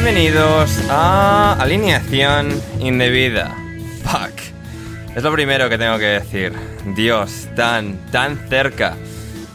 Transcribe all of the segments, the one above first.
Bienvenidos a Alineación Indebida. Fuck. Es lo primero que tengo que decir. Dios, tan, tan cerca.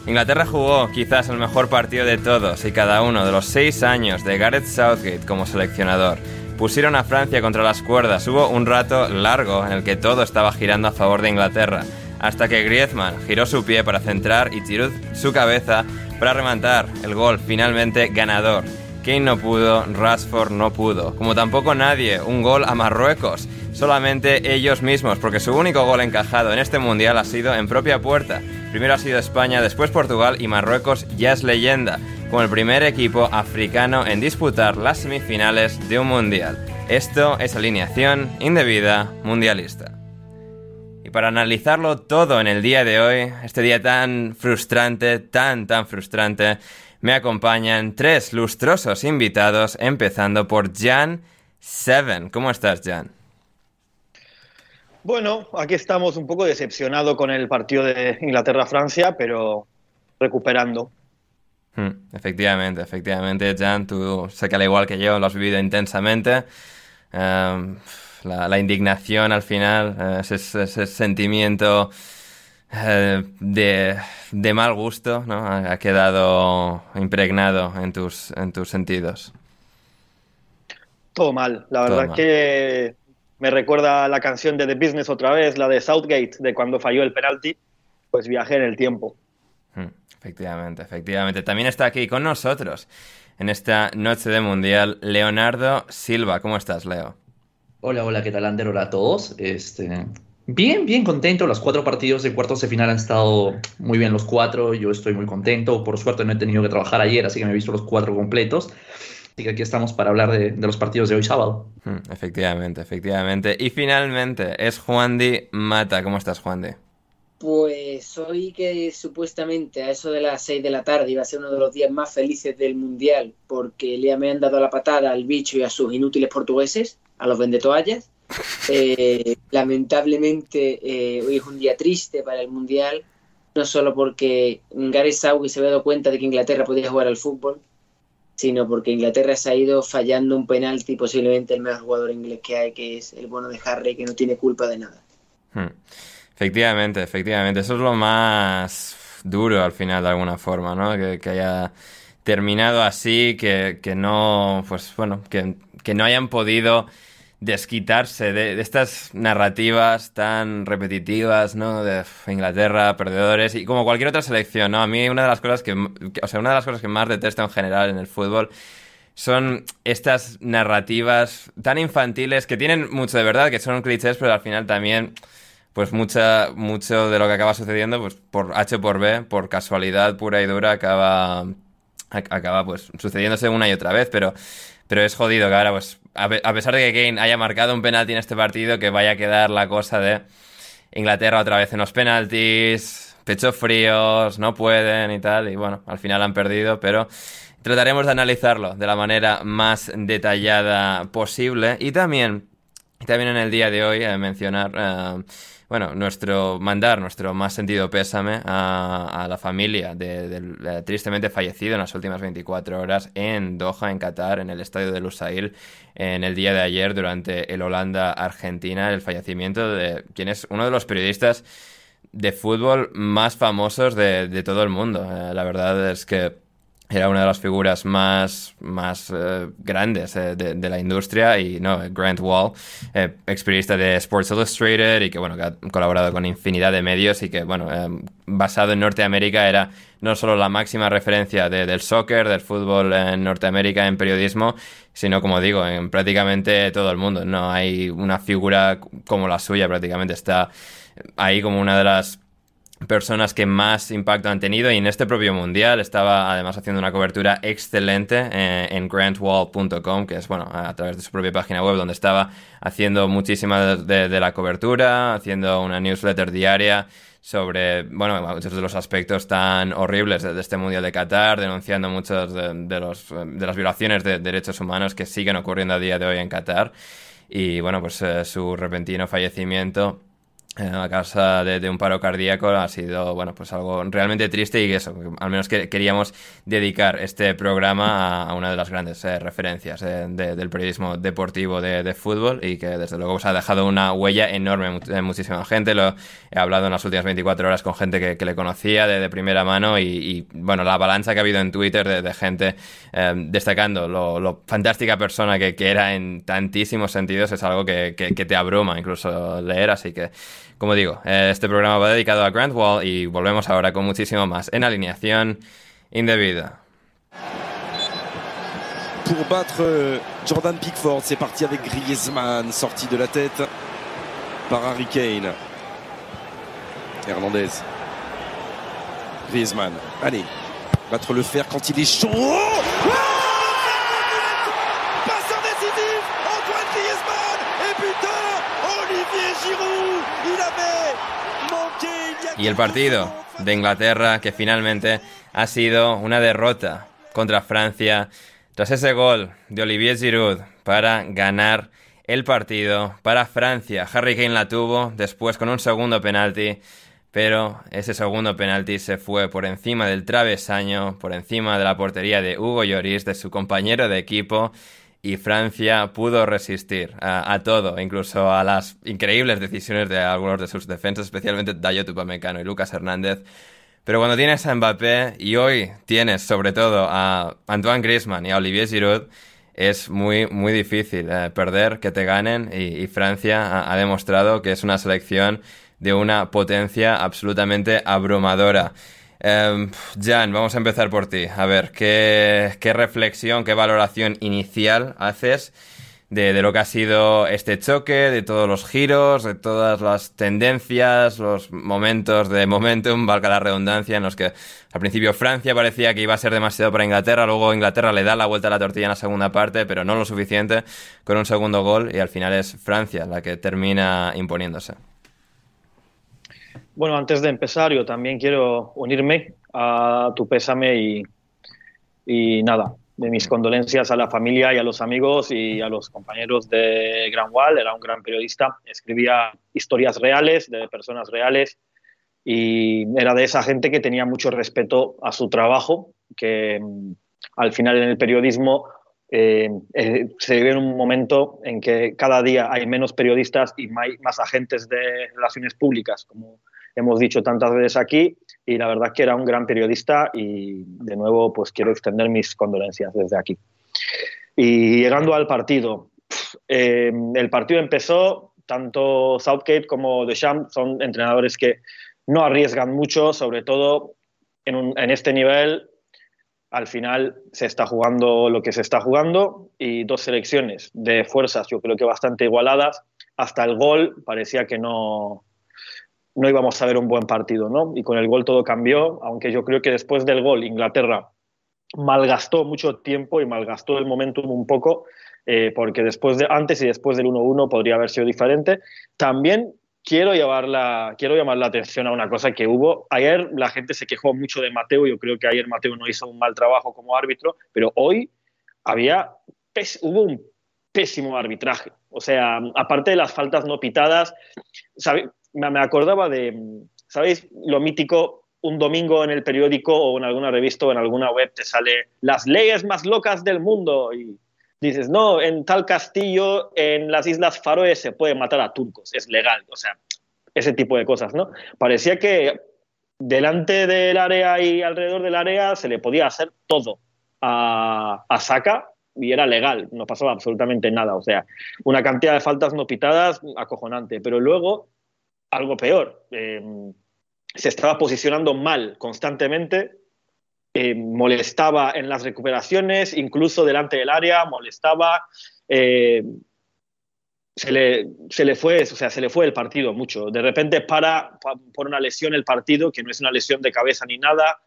Inglaterra jugó quizás el mejor partido de todos y cada uno de los seis años de Gareth Southgate como seleccionador. Pusieron a Francia contra las cuerdas. Hubo un rato largo en el que todo estaba girando a favor de Inglaterra. Hasta que Griezmann giró su pie para centrar y tiró su cabeza para rematar el gol finalmente ganador. Kane no pudo, Rashford no pudo, como tampoco nadie, un gol a Marruecos, solamente ellos mismos, porque su único gol encajado en este mundial ha sido en propia puerta. Primero ha sido España, después Portugal y Marruecos ya es leyenda, como el primer equipo africano en disputar las semifinales de un mundial. Esto es alineación indebida mundialista. Y para analizarlo todo en el día de hoy, este día tan frustrante, tan, tan frustrante, me acompañan tres lustrosos invitados, empezando por Jan Seven. ¿Cómo estás, Jan? Bueno, aquí estamos un poco decepcionados con el partido de Inglaterra-Francia, pero recuperando. Hmm, efectivamente, efectivamente, Jan, tú sé que al igual que yo lo has vivido intensamente. Um, la, la, indignación al final, eh, ese, ese, sentimiento eh, de, de, mal gusto, ¿no? Ha, ha, quedado impregnado en tus, en tus sentidos. Todo mal, la verdad es que me recuerda la canción de The Business otra vez, la de Southgate, de cuando falló el penalti, pues viajé en el tiempo. Hmm, efectivamente, efectivamente. También está aquí con nosotros en esta noche de Mundial Leonardo Silva. ¿Cómo estás, Leo? Hola, hola, ¿qué tal, Ander? Hola a todos. Este, bien, bien contento. Los cuatro partidos de cuartos de final han estado muy bien los cuatro. Yo estoy muy contento. Por suerte no he tenido que trabajar ayer, así que me he visto los cuatro completos. Así que aquí estamos para hablar de, de los partidos de hoy sábado. Hmm, efectivamente, efectivamente. Y finalmente es Juan Di Mata. ¿Cómo estás, Juan Di? Pues hoy que supuestamente a eso de las 6 de la tarde iba a ser uno de los días más felices del Mundial porque le me han dado la patada al bicho y a sus inútiles portugueses, a los vendetoallas. Eh, lamentablemente eh, hoy es un día triste para el Mundial, no solo porque Gareth Southgate se había dado cuenta de que Inglaterra podía jugar al fútbol, sino porque Inglaterra se ha ido fallando un penalti posiblemente el mejor jugador inglés que hay, que es el bueno de Harry, que no tiene culpa de nada. Hmm. Efectivamente, efectivamente. Eso es lo más duro al final, de alguna forma, ¿no? Que, que haya terminado así, que, que, no, pues bueno, que, que, no hayan podido desquitarse de, estas narrativas tan repetitivas, ¿no? De Inglaterra, perdedores y como cualquier otra selección, ¿no? A mí una de las cosas que, o sea, una de las cosas que más detesto en general en el fútbol son estas narrativas tan infantiles que tienen mucho de verdad, que son clichés, pero al final también pues mucha, mucho de lo que acaba sucediendo, pues por H por B, por casualidad pura y dura, acaba, acaba pues sucediéndose una y otra vez, pero, pero es jodido que ahora, pues, a, pesar de que Kane haya marcado un penalti en este partido, que vaya a quedar la cosa de Inglaterra otra vez en los penaltis, pechos fríos, no pueden y tal, y bueno, al final han perdido, pero trataremos de analizarlo de la manera más detallada posible. Y también, también en el día de hoy eh, mencionar... Eh, bueno, nuestro mandar nuestro más sentido pésame a, la familia del tristemente fallecido en las últimas 24 horas en Doha, en Qatar, en el estadio de Lusail, en el día de ayer durante el Holanda-Argentina, el fallecimiento de quien es uno de los periodistas de fútbol más famosos de, todo el mundo. Eh, la verdad es que era una de las figuras más, más eh, grandes eh, de, la industria y no, Grant Wall, eh, de Sports Illustrated y que bueno, que ha colaborado con infinidad de medios y que bueno, eh, basado en Norteamérica era no solo la máxima referencia del soccer, del fútbol en Norteamérica en periodismo, sino como digo, en prácticamente todo el mundo. No hay una figura como la suya, prácticamente está ahí como una de las personas que más impacto han tenido y en este propio mundial estaba además haciendo una cobertura excelente eh, en grantwall.com que es bueno a través de su propia página web donde estaba haciendo muchísima de, la cobertura haciendo una newsletter diaria sobre bueno muchos de los aspectos tan horribles de, este mundial de Qatar denunciando muchos de, los de las violaciones de derechos humanos que siguen ocurriendo a día de hoy en Qatar. Y bueno pues eh, su repentino fallecimiento a causa de, un paro cardíaco ha sido bueno pues algo realmente triste y eso al menos que queríamos dedicar este programa a, una de las grandes eh, referencias eh, del periodismo deportivo de, fútbol y que desde luego pues, ha dejado una huella enorme en muchísima gente. Lo he hablado en las últimas 24 horas con gente que, le conocía de, primera mano y, bueno la avalancha que ha habido en Twitter de, gente eh, destacando lo, fantástica persona que, era en tantísimos sentidos es algo que, que te abruma incluso leer así que como digo, eh, este programa va dedicado a Grant Wall y volvemos ahora con muchísimo más en alineación indebida. Pour battre euh, Jordan Pickford, c'est parti avec Griezmann, sorti de la tête par Harry Kane. Hernandez. Griezmann. Allez, battre le fer quand il est chaud. Oh Y el partido de Inglaterra que finalmente ha sido una derrota contra Francia tras ese gol de Olivier Giroud para ganar el partido para Francia. Harry Kane la tuvo después con un segundo penalti, pero ese segundo penalti se fue por encima del travesaño, por encima de la portería de Hugo Lloris, de su compañero de equipo, y Francia pudo resistir a, todo, incluso a las increíbles decisiones de algunos de sus defensas, especialmente Dayot Upamecano y Lucas Hernández. Pero cuando tienes a Mbappé y hoy tienes sobre todo a Antoine Griezmann y a Olivier Giroud, es muy, muy difícil eh, perder, que te ganen y, Francia ha demostrado que es una selección de una potencia absolutamente abrumadora. Eh, Jan, vamos a empezar por ti. A ver, ¿qué, reflexión, qué valoración inicial haces de, lo que ha sido este choque, de todos los giros, de todas las tendencias, los momentos de momentum, valga la redundancia, en los que al principio Francia parecía que iba a ser demasiado para Inglaterra, luego Inglaterra le da la vuelta a la tortilla en la segunda parte, pero no lo suficiente con un segundo gol y al final es Francia la que termina imponiéndose. Bueno, antes de empezar, yo también quiero unirme a tu pésame y, nada, de mis condolencias a la familia y a los amigos y a los compañeros de Gran Wall. Era un gran periodista, escribía historias reales de personas reales y era de esa gente que tenía mucho respeto a su trabajo, que mm, al final en el periodismo eh, eh, se vive en un momento en que cada día hay menos periodistas y más agentes de relaciones públicas, como hemos dicho tantas veces aquí y la verdad que era un gran periodista y de nuevo pues quiero extender mis condolencias desde aquí. Y llegando al partido, eh, el partido empezó, tanto Southgate como Deschamps son entrenadores que no arriesgan mucho, sobre todo en, en este nivel. Al final se está jugando lo que se está jugando y dos selecciones de fuerzas, yo creo que bastante igualadas. Hasta el gol parecía que no, no íbamos a ver un buen partido, ¿no? Y con el gol todo cambió, aunque yo creo que después del gol Inglaterra malgastó mucho tiempo y malgastó el momentum un poco, eh, porque después de, antes y después del 1-1 podría haber sido diferente. También quiero, llevar quiero llamar la atención a una cosa que hubo. Ayer la gente se quejó mucho de Mateo, yo creo que ayer Mateo no hizo un mal trabajo como árbitro, pero hoy había, hubo un pésimo arbitraje. O sea, aparte de las faltas no pitadas, me acordaba de, ¿sabéis? Lo mítico, un domingo en el periódico o en alguna revista o en alguna web te sale las leyes más locas del mundo y dices, no, en tal castillo en las Islas Faroe se puede matar a turcos, es legal, o sea, ese tipo de cosas, ¿no? Parecía que delante del área y alrededor del área se le podía hacer todo a, a Saka y era legal, no pasaba absolutamente nada, o sea, una cantidad de faltas no pitadas acojonante, pero luego algo peor. Eh, se estaba posicionando mal constantemente, eh, molestaba en las recuperaciones, incluso delante del área, molestaba. Eh, se le, se le, fue, o sea, se le fue el partido mucho. De repente para, por una lesión el partido, que no es una lesión de cabeza ni nada,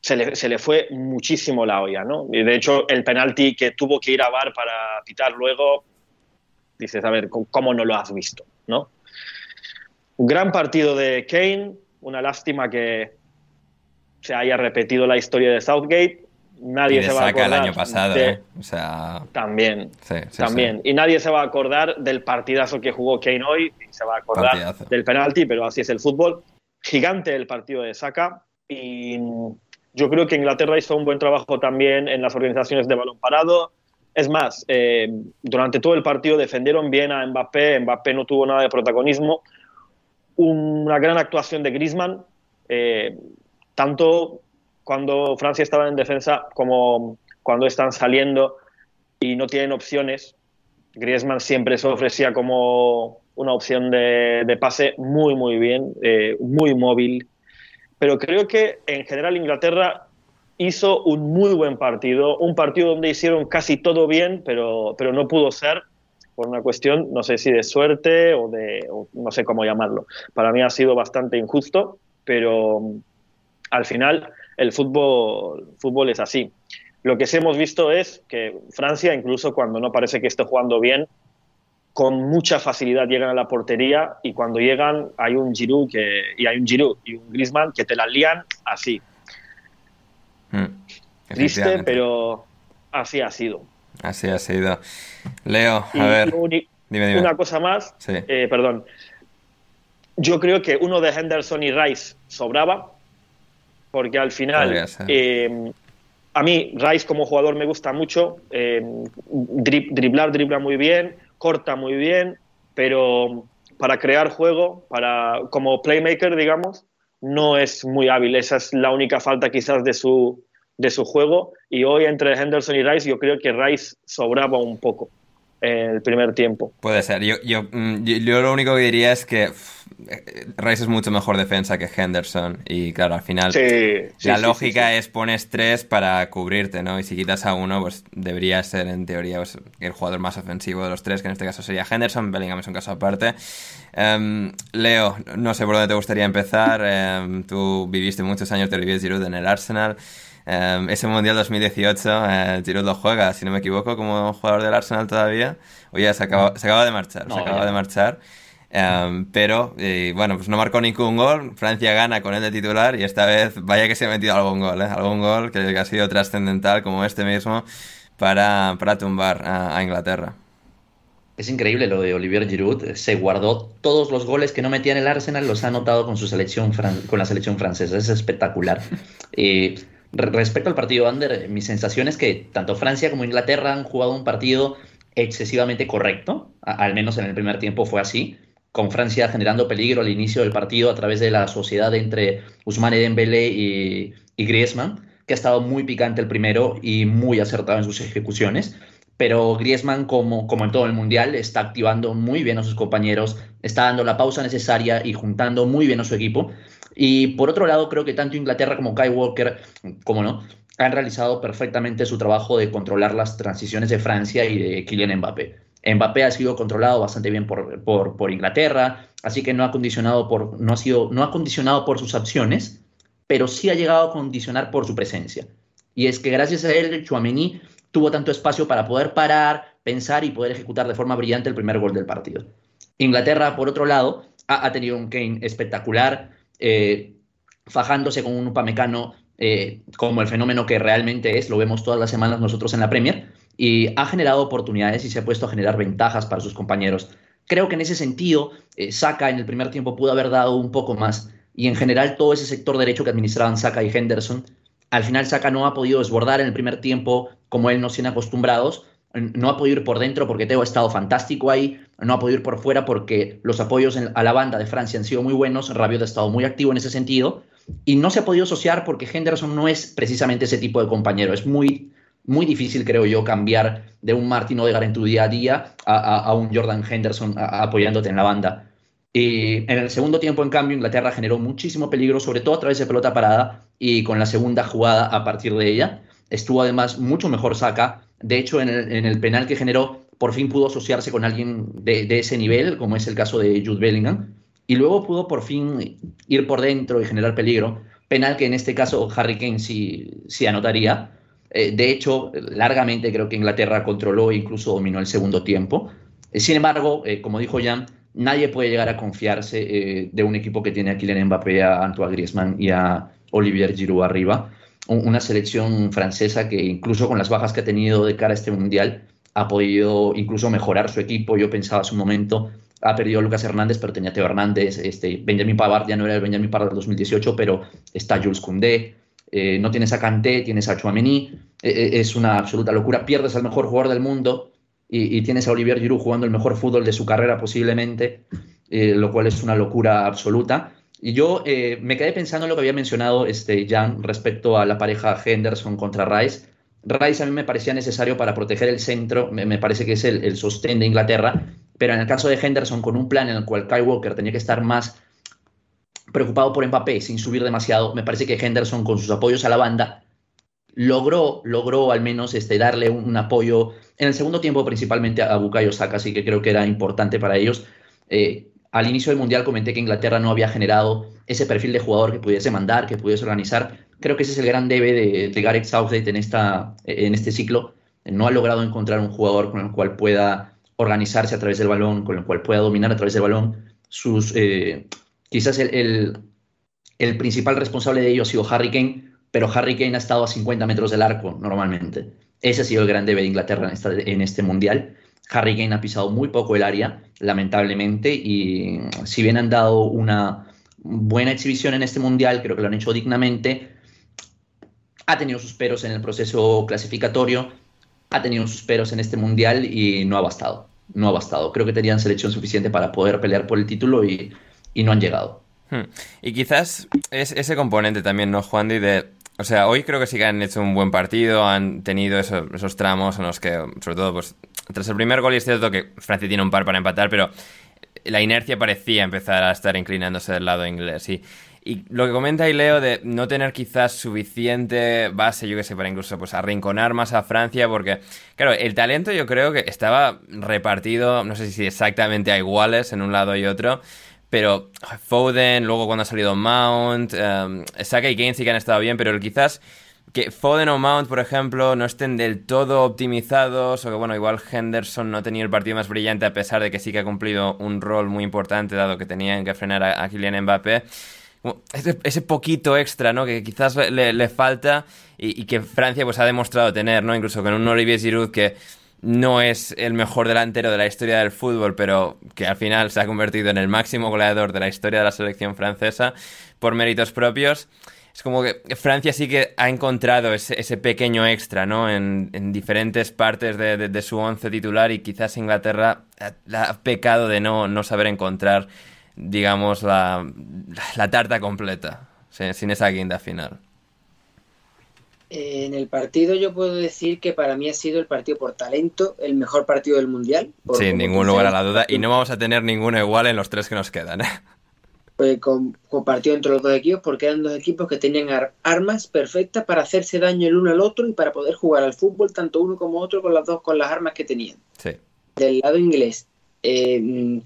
se le, se le, fue muchísimo la olla, ¿no? Y de hecho, el penalti que tuvo que ir a VAR para pitar luego, dices, a ver, ¿cómo no lo has visto, no? Un gran partido de Kane, una lástima que se haya repetido la historia de Southgate. Nadie se va a acordar. el año pasado, ¿eh? o sea... También, también. Y nadie se va a acordar del partidazo que jugó Kane hoy, y se va a acordar del penalti, pero así es el fútbol. Gigante el partido de Saka y yo creo que Inglaterra hizo un buen trabajo también en las organizaciones de balón parado. Es más, eh, durante todo el partido defendieron bien a Mbappé, Mbappé no tuvo nada de protagonismo, una gran actuación de Griezmann, eh, tanto cuando Francia estaba en defensa como cuando están saliendo y no tienen opciones. Griezmann siempre se ofrecía como una opción de, pase muy, muy bien, eh, muy móvil. Pero creo que en general Inglaterra hizo un muy buen partido, un partido donde hicieron casi todo bien, pero, pero no pudo ser por una cuestión, no sé si de suerte o de, no sé cómo llamarlo. Para mí ha sido bastante injusto, pero mm, al final el fútbol, fútbol es así. Lo que sí hemos visto es que Francia, incluso cuando no parece que esté jugando bien, con mucha facilidad llegan a la portería y cuando llegan hay un Giroud que, y hay un Giroud y un Griezmann que te la lían así. Mm, Triste, pero así ha sido. Así ha sido. Leo, a ver. dime, Una cosa más, eh, perdón. Yo creo que uno de Henderson y Rice sobraba, porque al final, eh, a mí Rice como jugador me gusta mucho, eh, driblar, dribla muy bien, corta muy bien, pero para crear juego, para como playmaker, digamos, no es muy hábil. Esa es la única falta quizás de su, de su juego y hoy entre Henderson y Rice yo creo que Rice sobraba un poco en el primer tiempo. Puede ser. Yo, yo, mm, yo, lo único que diría es que Rice es mucho mejor defensa que Henderson y claro, al final la lógica es pones tres para cubrirte, ¿no? Y si quitas a uno, pues debería ser en teoría pues, el jugador más ofensivo de los tres, que en este caso sería Henderson, Bellingham es un caso aparte. Em, Leo, no sé por dónde te gustaría empezar. Em, tú viviste muchos años de Olivier Giroud en el Arsenal. Em, ese Mundial 2018, eh, Giroud lo juega, si no me equivoco, como jugador del Arsenal todavía. Oye, se acaba, se acaba de marchar, se acaba de marchar. Em, pero, bueno, pues no marcó ningún gol. Francia gana con él de titular y esta vez, vaya que se ha metido algún gol, ¿eh? Algún gol que, ha sido trascendental, como este mismo, para, para tumbar a, Inglaterra. Es increíble lo de Olivier Giroud. Se guardó todos los goles que no metía en el Arsenal, los ha anotado con su selección con la selección francesa. Es espectacular. Eh, Respecto al partido Under, mi sensación es que tanto Francia como Inglaterra han jugado un partido excesivamente correcto, al menos en el primer tiempo fue así, con Francia generando peligro al inicio del partido a través de la sociedad entre Ousmane Dembélé y, y Griezmann, que ha estado muy picante el primero y muy acertado en sus ejecuciones. Pero Griezmann, como, como en todo el Mundial, está activando muy bien a sus compañeros, está dando la pausa necesaria y juntando muy bien a su equipo. Y por otro lado, creo que tanto Inglaterra como Kai Walker, como no, han realizado perfectamente su trabajo de controlar las transiciones de Francia y de Kylian Mbappé. Mbappé ha sido controlado bastante bien por, por, Inglaterra, así que no ha, condicionado por, no, ha sido, no ha condicionado por sus acciones, pero sí ha llegado a condicionar por su presencia. Y es que gracias a él, Chouameni tuvo tanto espacio para poder parar, pensar y poder ejecutar de forma brillante el primer gol del partido. Inglaterra, por otro lado, ha, tenido un Kane espectacular, eh, fajándose con un Upamecano eh, como el fenómeno que realmente es, lo vemos todas las semanas nosotros en la Premier, y ha generado oportunidades y se ha puesto a generar ventajas para sus compañeros. Creo que en ese sentido, eh, Saka en el primer tiempo pudo haber dado un poco más, y en general todo ese sector derecho que administraban Saka y Henderson al final Saka no ha podido desbordar en el primer tiempo como él nos tiene acostumbrados. No ha podido ir por dentro porque Teo ha estado fantástico ahí. No ha podido ir por fuera porque los apoyos a la banda de Francia han sido muy buenos. Rabiot ha estado muy activo en ese sentido. Y no se ha podido asociar porque Henderson no es precisamente ese tipo de compañero. Es muy, muy difícil, creo yo, cambiar de un Martin Odegaard en tu día a día a, un Jordan Henderson apoyándote en la banda. Y en el segundo tiempo, en cambio, Inglaterra generó muchísimo peligro, sobre todo a través de pelota parada y con la segunda jugada a partir de ella. Estuvo además mucho mejor Saka. De hecho, en el, penal que generó, por fin pudo asociarse con alguien de, ese nivel, como es el caso de Jude Bellingham. Y luego pudo por fin ir por dentro y generar peligro. Penal que en este caso Harry Kane sí, anotaría. Eh, de hecho, largamente creo que Inglaterra controló e incluso dominó el segundo tiempo. Eh, sin embargo, eh, como dijo Jan, nadie puede llegar a confiarse eh, de un equipo que tiene a Kylian Mbappé, a Antoine Griezmann y a Olivier Giroud arriba. Una selección francesa que incluso con las bajas que ha tenido de cara a este mundial ha podido incluso mejorar su equipo. Yo pensaba hace un momento, ha perdido a Lucas Hernández, pero tenía a Teo Hernández. Este, Benjamin Pavard ya no era el Benjamin Pavard del 2018, pero está Jules Koundé. Eh, no tienes a Kanté, tienes a Chouameni. Eh, es una absoluta locura. Pierdes al mejor jugador del mundo y, tienes a Olivier Giroud jugando el mejor fútbol de su carrera posiblemente, eh, lo cual es una locura absoluta. Y yo eh, me quedé pensando en lo que había mencionado este, Jan respecto a la pareja Henderson contra Rice. Rice a mí me parecía necesario para proteger el centro, me, parece que es el, el, sostén de Inglaterra, pero en el caso de Henderson, con un plan en el cual Kyle Walker tenía que estar más preocupado por Mbappé sin subir demasiado, me parece que Henderson con sus apoyos a la banda logró, logró al menos este, darle un, apoyo en el segundo tiempo principalmente a Bukayo Saka, así que creo que era importante para ellos. Eh, al inicio del Mundial comenté que Inglaterra no había generado ese perfil de jugador que pudiese mandar, que pudiese organizar. Creo que ese es el gran debe de, Gareth Southgate en, esta, en este ciclo. No ha logrado encontrar un jugador con el cual pueda organizarse a través del balón, con el cual pueda dominar a través del balón. Sus, eh, quizás el, el principal responsable de ello ha sido Harry Kane, pero Harry Kane ha estado a 50 metros del arco normalmente. Ese ha sido el gran debe de Inglaterra en, este mundial. Harry Kane ha pisado muy poco el área, lamentablemente, y si bien han dado una buena exhibición en este mundial, creo que lo han hecho dignamente, ha tenido sus peros en el proceso clasificatorio, ha tenido sus peros en este mundial y no ha bastado. No ha bastado. Creo que tenían selección suficiente para poder pelear por el título y, no han llegado. Hmm. Y quizás es ese componente también, ¿no, Juan? De o sea, hoy creo que sí que han hecho un buen partido, han tenido esos, tramos en los que, sobre todo, pues, tras el primer gol, y es cierto que Francia tiene un par para empatar, pero la inercia parecía empezar a estar inclinándose del lado inglés. Y, y lo que comenta ahí Leo de no tener quizás suficiente base, yo que sé, para incluso pues arrinconar más a Francia, porque, claro, el talento yo creo que estaba repartido, no sé si exactamente a iguales en un lado y otro, pero Foden, luego cuando ha salido Mount, um, Saka y Kane sí que han estado bien, pero quizás que Foden o Mount, por ejemplo, no estén del todo optimizados, o que bueno, igual Henderson no ha tenido el partido más brillante a pesar de que sí que ha cumplido un rol muy importante, dado que tenían que frenar a, Kylian Mbappé. Ese, poquito extra, ¿no? Que quizás le, falta y, y, que Francia pues ha demostrado tener, ¿no? Incluso con un Olivier Giroud que no es el mejor delantero de la historia del fútbol, pero que al final se ha convertido en el máximo goleador de la historia de la selección francesa por méritos propios. Es como que Francia sí que ha encontrado ese, pequeño extra, ¿no? En, diferentes partes de, su once titular y quizás Inglaterra ha, pecado de no, no saber encontrar, digamos, la, tarta completa, sin esa guinda final. En el partido yo puedo decir que para mí ha sido el partido por talento, el mejor partido del Mundial. Sin ningún lugar a la duda. Y no vamos a tener ninguno igual en los tres que nos quedan, ¿eh? Con, compartido entre los dos equipos porque eran dos equipos que tenían ar- armas perfectas para hacerse daño el uno al otro y para poder jugar al fútbol tanto uno como otro con las dos con las armas que tenían. Sí. Del lado inglés, eh,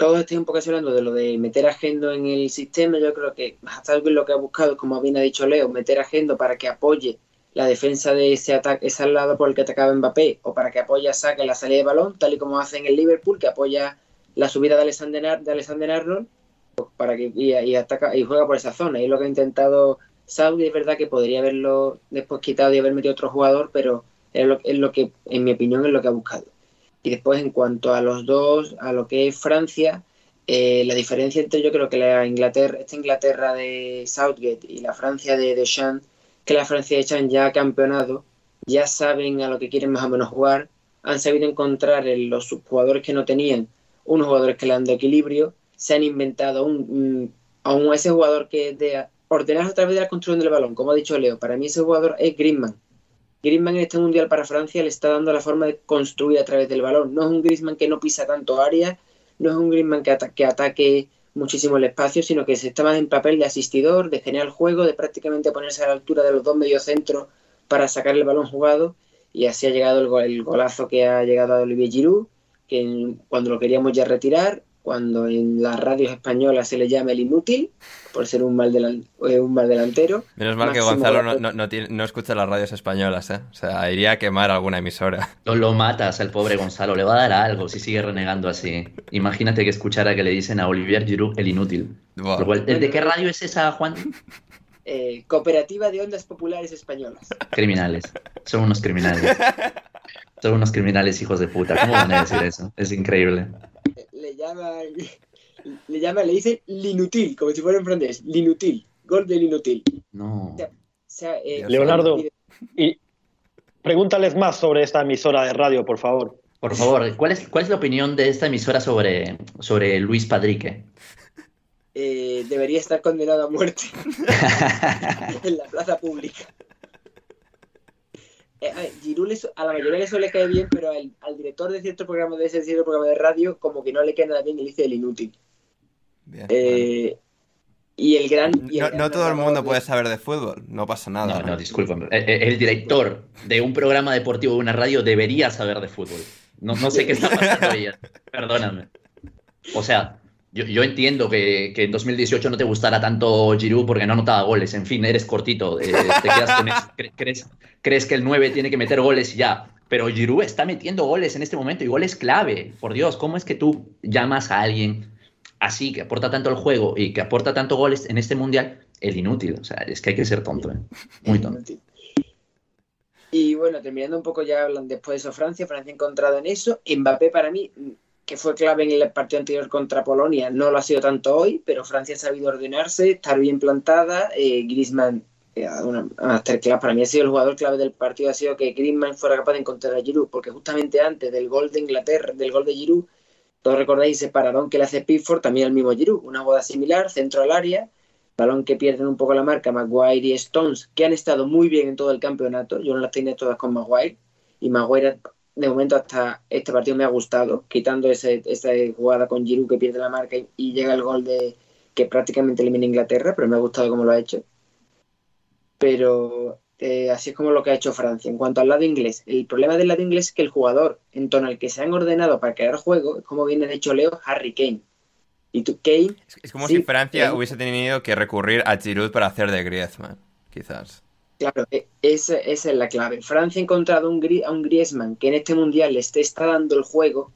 mm, todos estoy un poco hablando de lo de meter a Gendo en el sistema. Yo creo que Hazard lo que ha buscado, como bien ha dicho Leo, meter a Gendo para que apoye la defensa de ese ataque, ese lado por el que atacaba Mbappé, o para que apoye a Saka en la salida de balón, tal y como hace en el Liverpool, que apoya la subida de Alexander, de Alexander Arnold, para que y, y ataca y juega por esa zona. Y es lo que ha intentado Saudi, es verdad que podría haberlo después quitado y haber metido otro jugador, pero es lo, es lo que, en mi opinión, es lo que ha buscado. Y después, en cuanto a los dos, a lo que es Francia, eh, la diferencia entre yo creo que la Inglaterra, esta Inglaterra de Southgate y la Francia de Deschamps, que la Francia de Deschamps ya ha campeonado, ya saben a lo que quieren más o menos jugar, han sabido encontrar en los jugadores que no tenían unos jugadores que le dan de equilibrio, se han inventado un, a un- ese jugador que de ordenar a través de la construcción del balón, como ha dicho Leo, para mí ese jugador es Griezmann. Griezmann en este mundial para Francia le está dando la forma de construir a través del balón. No es un Griezmann que no pisa tanto área, no es un Griezmann que, ata- que ataque muchísimo el espacio, sino que se está más en papel de asistidor, de generar juego, de prácticamente ponerse a la altura de los dos mediocentros para sacar el balón jugado. Y así ha llegado el, go- el golazo que ha llegado a Olivier Giroud, que cuando lo queríamos ya retirar, cuando en las radios españolas se le llama el inútil, por ser un mal, delan- eh, un mal delantero. Menos mal que Gonzalo no, no, no tiene- no escucha las radios españolas, ¿eh? O sea, iría a quemar alguna emisora. No lo matas al pobre Gonzalo, le va a dar algo si sigue renegando así. Imagínate que escuchara que le dicen a Olivier Giroud el inútil. Cual- ¿De qué radio es esa, Juan? Eh, Cooperativa de Ondas Populares Españolas. Criminales. Son unos criminales. Son unos criminales hijos de puta. ¿Cómo van a decir eso? Es increíble. Le llama, le llama, le dice l'inutil, como si fuera en francés, l'inutil, gol del inútil. No. O sea, eh, Leonardo, y- y pregúntales más sobre esta emisora de radio, por favor. Por favor, ¿cuál es, cuál es la opinión de esta emisora sobre, sobre Luis Padrique? eh, debería estar condenado a muerte en la plaza pública. Eh, a ver, Giroud le su- a la mayoría de eso le cae bien, pero al, al director de cierto programa de ese cierto programa de radio, como que no le cae nada bien y le dice el inútil. Bien, Eh, y el gran. y el No, gran no todo el mundo de- puede saber de fútbol, no pasa nada. No, no, discúlpame. Eh, eh, El director de un programa deportivo de una radio debería saber de fútbol. No, no sé qué está pasando ahí. Perdóname. O sea, yo, entiendo que, en 2018 no te gustara tanto Giroud porque no anotaba goles. En fin, eres cortito. eh, te quedas con eso. Cre- crees, crees que el 9 tiene que meter goles y ya. Pero Giroud está metiendo goles en este momento y goles clave. Por Dios, ¿cómo es que tú llamas a alguien así, que aporta tanto al juego y que aporta tanto goles en este mundial? El inútil. O sea, es que hay que ser tonto. ¿eh? Muy tonto. Y bueno, terminando un poco ya hablan después de eso Francia, Francia encontrado en eso. Mbappé para mí, que fue clave en el partido anterior contra Polonia, no lo ha sido tanto hoy, pero Francia ha sabido ordenarse, estar bien plantada. Eh, eh, para mí ha sido el jugador clave del partido, ha sido que Griezmann fuera capaz de encontrar a Giroud, porque justamente antes del gol de Inglaterra, del gol de Giroud, todos recordáis ese paradón que le hace Pickford también al mismo Giroud, una jugada similar, centro al área, balón que pierden un poco la marca Maguire y Stones, que han estado muy bien en todo el campeonato. Yo no las tenía todas con Maguire. Y Maguire, de momento, hasta este partido me ha gustado, quitando ese, esa jugada con Giroud que pierde la marca y, y llega el gol de que prácticamente elimina Inglaterra, pero me ha gustado cómo lo ha hecho. Pero eh, así es como lo que ha hecho Francia. En cuanto al lado inglés, el problema del lado inglés es que el jugador en torno al que se han ordenado para crear juego, es como bien ha dicho Leo, Harry Kane. Y tú, Kane, Es como Sí, si Francia hubiese tenido que recurrir a Giroud para hacer de Griezmann, quizás. Claro, e- esa, esa es la clave. Francia ha encontrado un, a un Griezmann que en este mundial le está dando el juego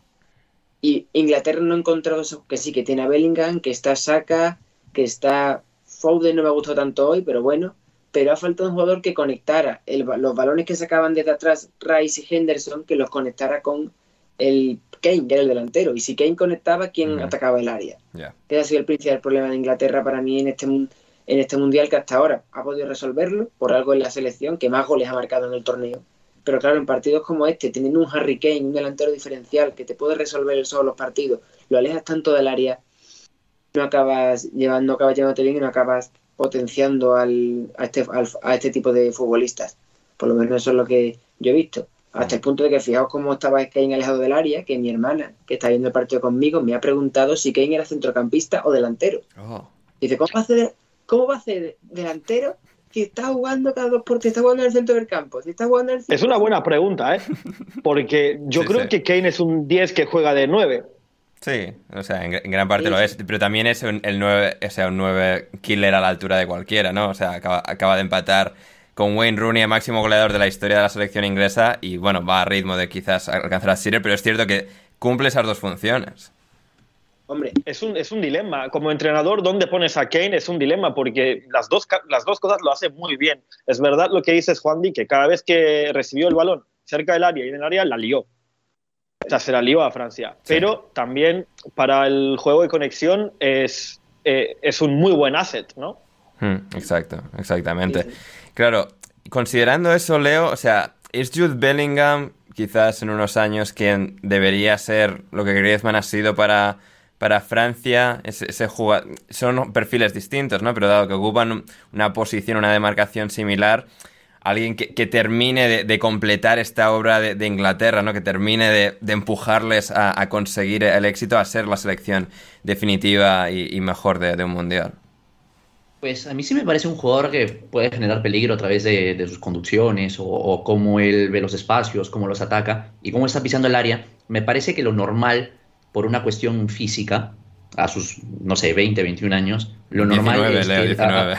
y Inglaterra no ha encontrado eso, que sí, que tiene a Bellingham, que está Saka, que está Foden, no me ha gustado tanto hoy, pero bueno, pero ha faltado un jugador que conectara el los balones que sacaban desde atrás Rice y Henderson, que los conectara con el Kane, que era el delantero, y si Kane conectaba, ¿quién Mm. atacaba el área? Ese ha sido el principal problema de Inglaterra para mí en este, mun- en este mundial que hasta ahora ha podido resolverlo por algo en la selección que más goles ha marcado en el torneo. Pero claro, en partidos como este, teniendo un Harry Kane, un delantero diferencial que te puede resolver el solo los partidos, lo alejas tanto del área, no acabas llevando, no acabas llevándote bien y no acabas potenciando al, a, este, al- a este tipo de futbolistas. Por lo menos eso es lo que yo he visto. Hasta el punto de que fijaos cómo estaba Kane alejado del área, que mi hermana, que está viendo el partido conmigo, me ha preguntado si Kane era centrocampista o delantero. Oh. Dice, ¿cómo va a ser, cómo va a ser delantero si está jugando cada dos por si está jugando en el centro del campo? Si está jugando en el Es una buena pregunta, ¿eh? Porque yo Sí, creo sí. que Kane es un 10 que juega de 9. Sí, o sea, en, gr- en gran parte Sí, lo es, pero también es un, el 9, o sea, un 9 killer a la altura de cualquiera, ¿no? O sea, acaba, acaba de empatar con Wayne Rooney, el máximo goleador de la historia de la selección inglesa, y bueno, va a ritmo de quizás alcanzar a Shearer, pero es cierto que cumple esas dos funciones. Hombre, Es un, es un dilema. Como entrenador, ¿dónde pones a Kane? Es un dilema porque las dos, ca- las dos cosas lo hace muy bien. Es verdad lo que dices, Juan Di, que cada vez que recibió el balón cerca del área y en el área, la lió. O sea, se la lió a Francia. Sí. Pero también para el juego de conexión es, eh, es un muy buen asset, ¿no? Hmm, exacto, exactamente. Claro, considerando eso, Leo, o sea, ¿es Jude Bellingham quizás en unos años quien debería ser lo que Griezmann ha sido para, para Francia? Ese, ese Son perfiles distintos, ¿no? Pero dado que ocupan una posición, una demarcación similar, alguien que, termine de, completar esta obra de, Inglaterra, ¿no? Que termine de, empujarles a, conseguir el éxito, a ser la selección definitiva y, mejor de, un mundial. Pues a mí sí me parece un jugador que puede generar peligro a través de, sus conducciones o cómo él ve los espacios, cómo los ataca y cómo está pisando el área. Me parece que lo normal, por una cuestión física, a sus, no sé, 20, 21 años, lo normal 19, es Leo, que... 19.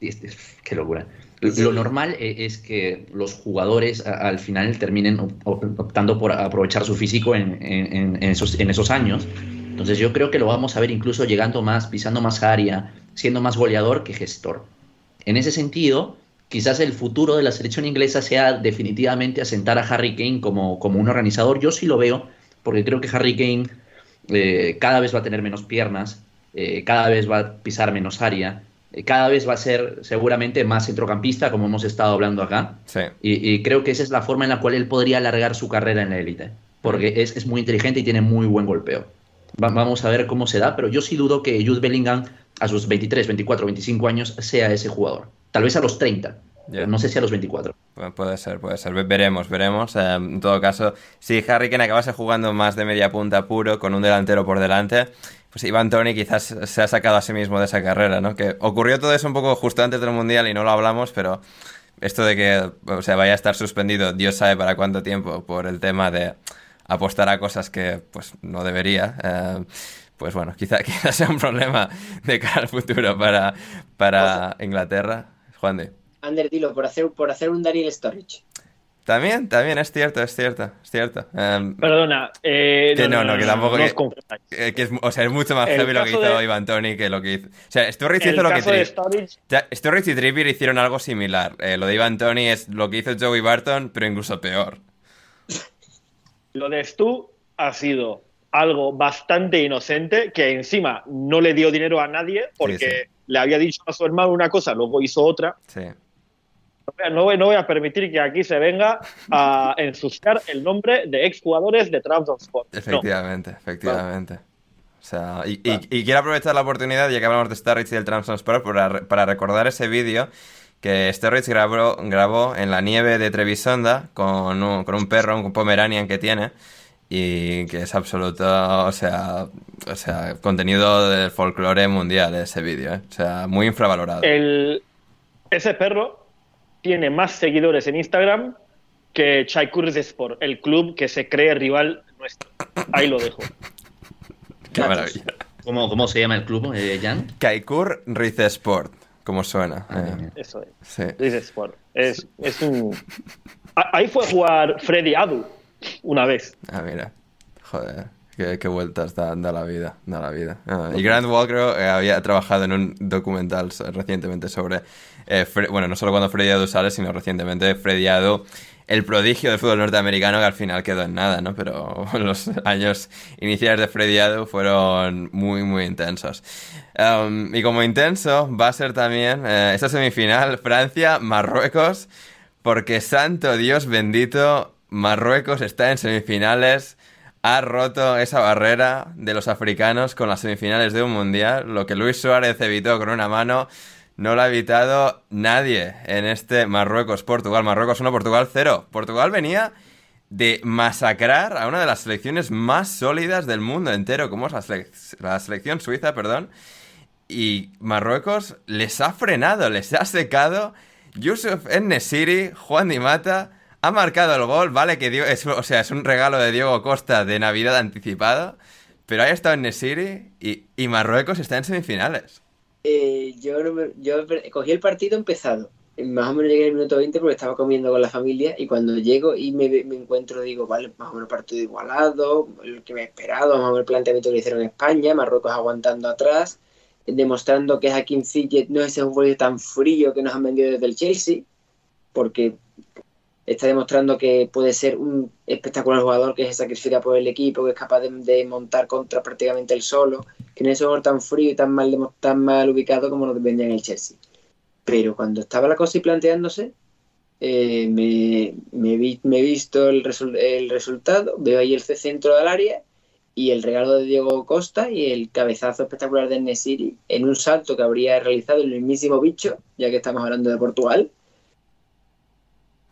Este- Qué locura. Lo normal e- es que los jugadores al final terminen op- op- optando por aprovechar su físico en, en- en esos, en esos años. Entonces yo creo que lo vamos a ver incluso llegando más, pisando más área, siendo más goleador que gestor. En ese sentido, quizás el futuro de la selección inglesa sea definitivamente asentar a Harry Kane como, como un organizador. Yo sí lo veo, porque creo que Harry Kane eh, cada vez va a tener menos piernas, eh, cada vez va a pisar menos área, eh, cada vez va a ser seguramente más centrocampista, como hemos estado hablando acá. Sí. Y, y creo que esa es la forma en la cual él podría alargar su carrera en la élite, porque es, es muy inteligente y tiene muy buen golpeo. Va- vamos a ver cómo se da, pero yo sí dudo que Jude Bellingham a sus 23, 24, 25 años sea ese jugador. Tal vez a los 30, no sé si a los 24. Pu- Puede ser, puede ser. Ve- Veremos, veremos. Eh, en todo caso, si Harry Kane acabase jugando más de media punta puro con un delantero por delante, pues Ivan Tony quizás se ha sacado a sí mismo de esa carrera, ¿no? Que ocurrió todo eso un poco justo antes del Mundial y no lo hablamos, pero esto de que o sea, vaya a estar suspendido, Dios sabe para cuánto tiempo, por el tema de apostar a cosas que pues no debería. eh, pues bueno, quizá, quizá sea un problema de cara al futuro para, para Inglaterra. Juan de. Ander, dilo, por hacer, por hacer un Daniel Sturridge. También, también, es cierto, es cierto, es cierto. Em, Perdona. eh, que no, no, que tampoco no que- eh, que es, o sea, es mucho más El heavy lo que hizo de- Ivan Tony que lo que hizo. O sea, Sturridge hizo lo que Tri- Sturridge y Trippier hicieron algo similar. Eh, lo de Ivan Tony es lo que hizo Joey Barton, pero incluso peor. Lo de Stu ha sido algo bastante inocente que encima no le dio dinero a nadie porque sí. le había dicho a su hermano una cosa, luego hizo otra. Sí. No voy, no voy a permitir que aquí se venga a ensuciar el nombre de exjugadores de Trabzonspor. No. Efectivamente, efectivamente. O sea, y, y- y quiero aprovechar la oportunidad, ya que hablamos de Sturridge y del Trabzonspor, para, para recordar ese vídeo que Sturridge grabó, grabó en la nieve de Trevisonda con un, con un perro, un Pomeranian que tiene, y que es absoluto, o sea, o sea contenido del folclore mundial ese vídeo, ¿eh? O sea, muy infravalorado. El, ese perro tiene más seguidores en Instagram que Sport, el club que se cree rival nuestro. Ahí lo dejo. Qué maravilla. ¿Cómo, cómo se llama el club, eh, Jan? Kaikur Rizesport, como suena. eh, Eso es. sí. Sport. Es, es un... Ahí fue a jugar Freddy Adu una vez. Ah, mira. Joder. Qué, qué vueltas da, da la vida, da la vida. Ah, y Grant Walker eh, había trabajado en un documental so- recientemente sobre, eh, bueno, no solo cuando Freddy Adu sale, sino recientemente Freddy Adu, el prodigio del fútbol norteamericano que al final quedó en nada, ¿no? Pero los años iniciales de Freddy Adu fueron muy, muy intensos. Um, y como intenso va a ser también eh, esta semifinal Francia-Marruecos, porque santo Dios bendito, Marruecos está en semifinales ha roto esa barrera de los africanos con las semifinales de un mundial, lo que Luis Suárez evitó con una mano. No lo ha evitado nadie en este Marruecos-Portugal. Marruecos 1, Portugal 0. Portugal venía de masacrar a una de las selecciones más sólidas del mundo entero, como es la, selección suiza, perdón. Y Marruecos les ha frenado, les ha secado. Yusuf Nesiri, Juan Di Mata, ha marcado el gol, vale que es, un regalo de Diego Costa de Navidad anticipado, pero estado en Nesiri y, y Marruecos está en semifinales. Eh, yo, yo cogí el partido empezado. Más o menos llegué el minuto 20 porque estaba comiendo con la familia y cuando llego y me, encuentro digo, vale, más o menos partido igualado, el que me he esperado, más o menos el planteamiento que hicieron en España, Marruecos aguantando atrás, demostrando que Hakim Ziyech no es ese futbolista tan frío que nos han vendido desde el Chelsea, porque está demostrando que puede ser un espectacular jugador que se sacrifica por el equipo, que es capaz de, montar contra prácticamente el solo, que no es un jugador tan frío y tan mal, tan mal ubicado como lo vendía en el Chelsea. Pero cuando estaba la cosa y planteándose, eh, me, me, vi, me, he visto el, el, resultado, veo ahí el centro del área y el regalo de Diego Costa y el cabezazo espectacular de Nesiri en un salto que habría realizado el mismísimo bicho, ya que estamos hablando de Portugal,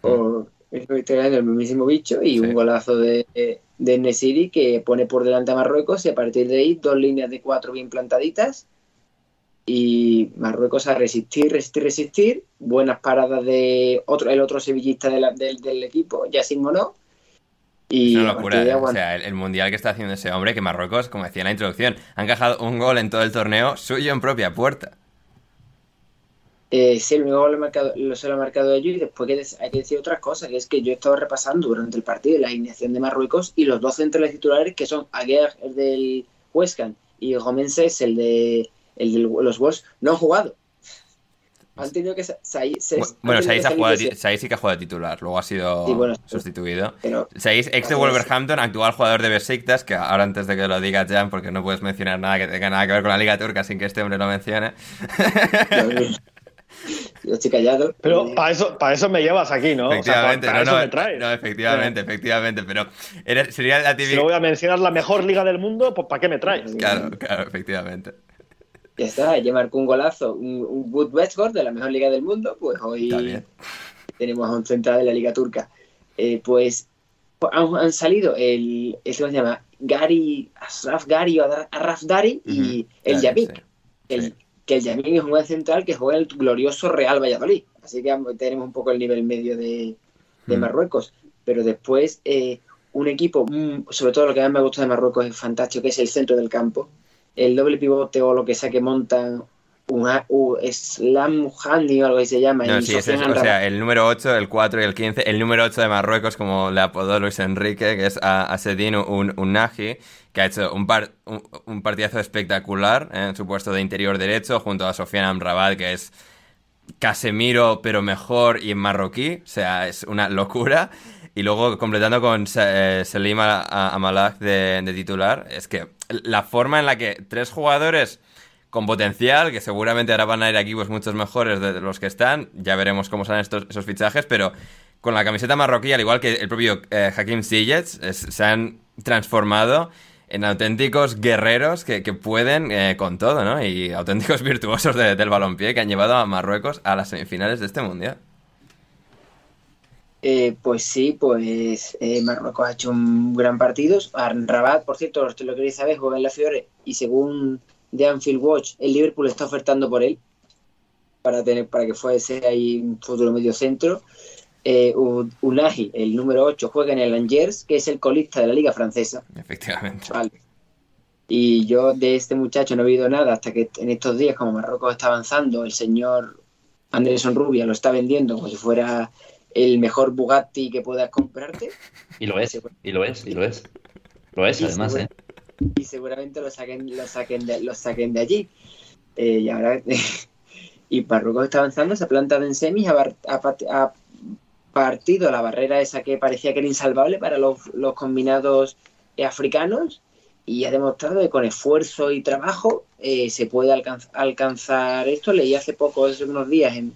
o el mismísimo bicho y un golazo de, de Nesiri que pone por delante a Marruecos y a partir de ahí dos líneas de cuatro bien plantaditas y Marruecos a resistir, resistir, resistir. Buenas paradas de otro, el otro sevillista del, equipo, Yassin Monó. Y una locura, ¿eh? o sea, el, mundial que está haciendo ese hombre, que Marruecos, como decía en la introducción, han encajado un gol en todo el torneo suyo en propia puerta. Eh, sí, el único gol lo, se lo ha marcado ellos y después hay que decir otras cosas, que es que yo he estado repasando durante el partido la alineación de Marruecos y los dos centrales titulares que son Aguer, el del Huescan, y Gomenses, el de, el de los Wolves, no han jugado. Han tenido que bueno, Saiz, sí que ha jugado titular, luego ha sido sustituido. Saiz, ex de Wolverhampton, actual jugador de Besiktas, que ahora antes de que lo diga Jan, porque no puedes mencionar nada que tenga nada que ver con la Liga Turca sin que este hombre lo mencione. Yo estoy callado. Pero para eso, para eso me llevas aquí, ¿no? Efectivamente, no, eso me traes. No, efectivamente, efectivamente. Pero sería la típica. Si voy a mencionar la mejor liga del mundo, pues ¿para qué me traes? Claro, claro, efectivamente. Ya está, ya marcó un golazo, un, un good de la mejor liga del mundo, pues hoy tenemos a un central de la liga turca. Eh, pues han, salido el, el, ¿cómo se llama? Gary, Asraf Gary o Arraf Dari y el Yamik. El, que el Yamin es un buen central que juega el glorioso Real Valladolid. Así que tenemos un poco el nivel medio de, mm. Marruecos. Pero después, eh, un equipo, mm, sobre todo lo que más me gusta de Marruecos es fantástico, que es el centro del campo. El doble pivote o lo que sea que montan uh, Slam Handy o algo que se llama. No, sí, es o sea, el número 8, el 4 y el 15. El número 8 de Marruecos, como le apodó Luis Enrique, que es Asedin un, un Naji, que ha hecho un, par, un, partidazo espectacular en su puesto de interior derecho, junto a Sofiane Amrabat, que es Casemiro, pero mejor y en marroquí. O sea, es una locura. Y luego completando con eh, Selim Amalak de, de titular, es que la forma en la que tres jugadores con potencial, que seguramente ahora van a ir equipos muchos mejores de los que están. Ya veremos cómo salen estos, esos fichajes, pero con la camiseta marroquí, al igual que el propio eh, Hakim Ziyech, se han transformado en auténticos guerreros que, pueden eh, con todo, ¿no? Y auténticos virtuosos del balompié que han llevado a Marruecos a las semifinales de este mundial. Eh, pues sí, pues Marruecos ha hecho un gran partido. Rabat, por cierto, lo que queréis saber, juega en la Fiore y según de Anfield Watch, el Liverpool está ofertando por él para tener para que fuese ahí un futuro medio centro. Eh, Unagi, el número 8, juega en el Angers, que es el colista de la liga francesa. Efectivamente. Y yo de este muchacho no he oído nada hasta que en estos días, como Marruecos está avanzando, el señor Anderson Rubia lo está vendiendo como si fuera el mejor Bugatti que puedas comprarte. Y lo es, y lo es, y lo es. Lo es, además, ¿eh? y seguramente lo saquen, lo saquen, de, lo saquen de allí. Eh, y ahora y Marruecos está avanzando, se ha plantado en semis, ha, partido la barrera esa que parecía que era insalvable para los, combinados africanos y ha demostrado que con esfuerzo y trabajo eh, se puede alcanzar esto. Leí hace poco, hace unos días, en,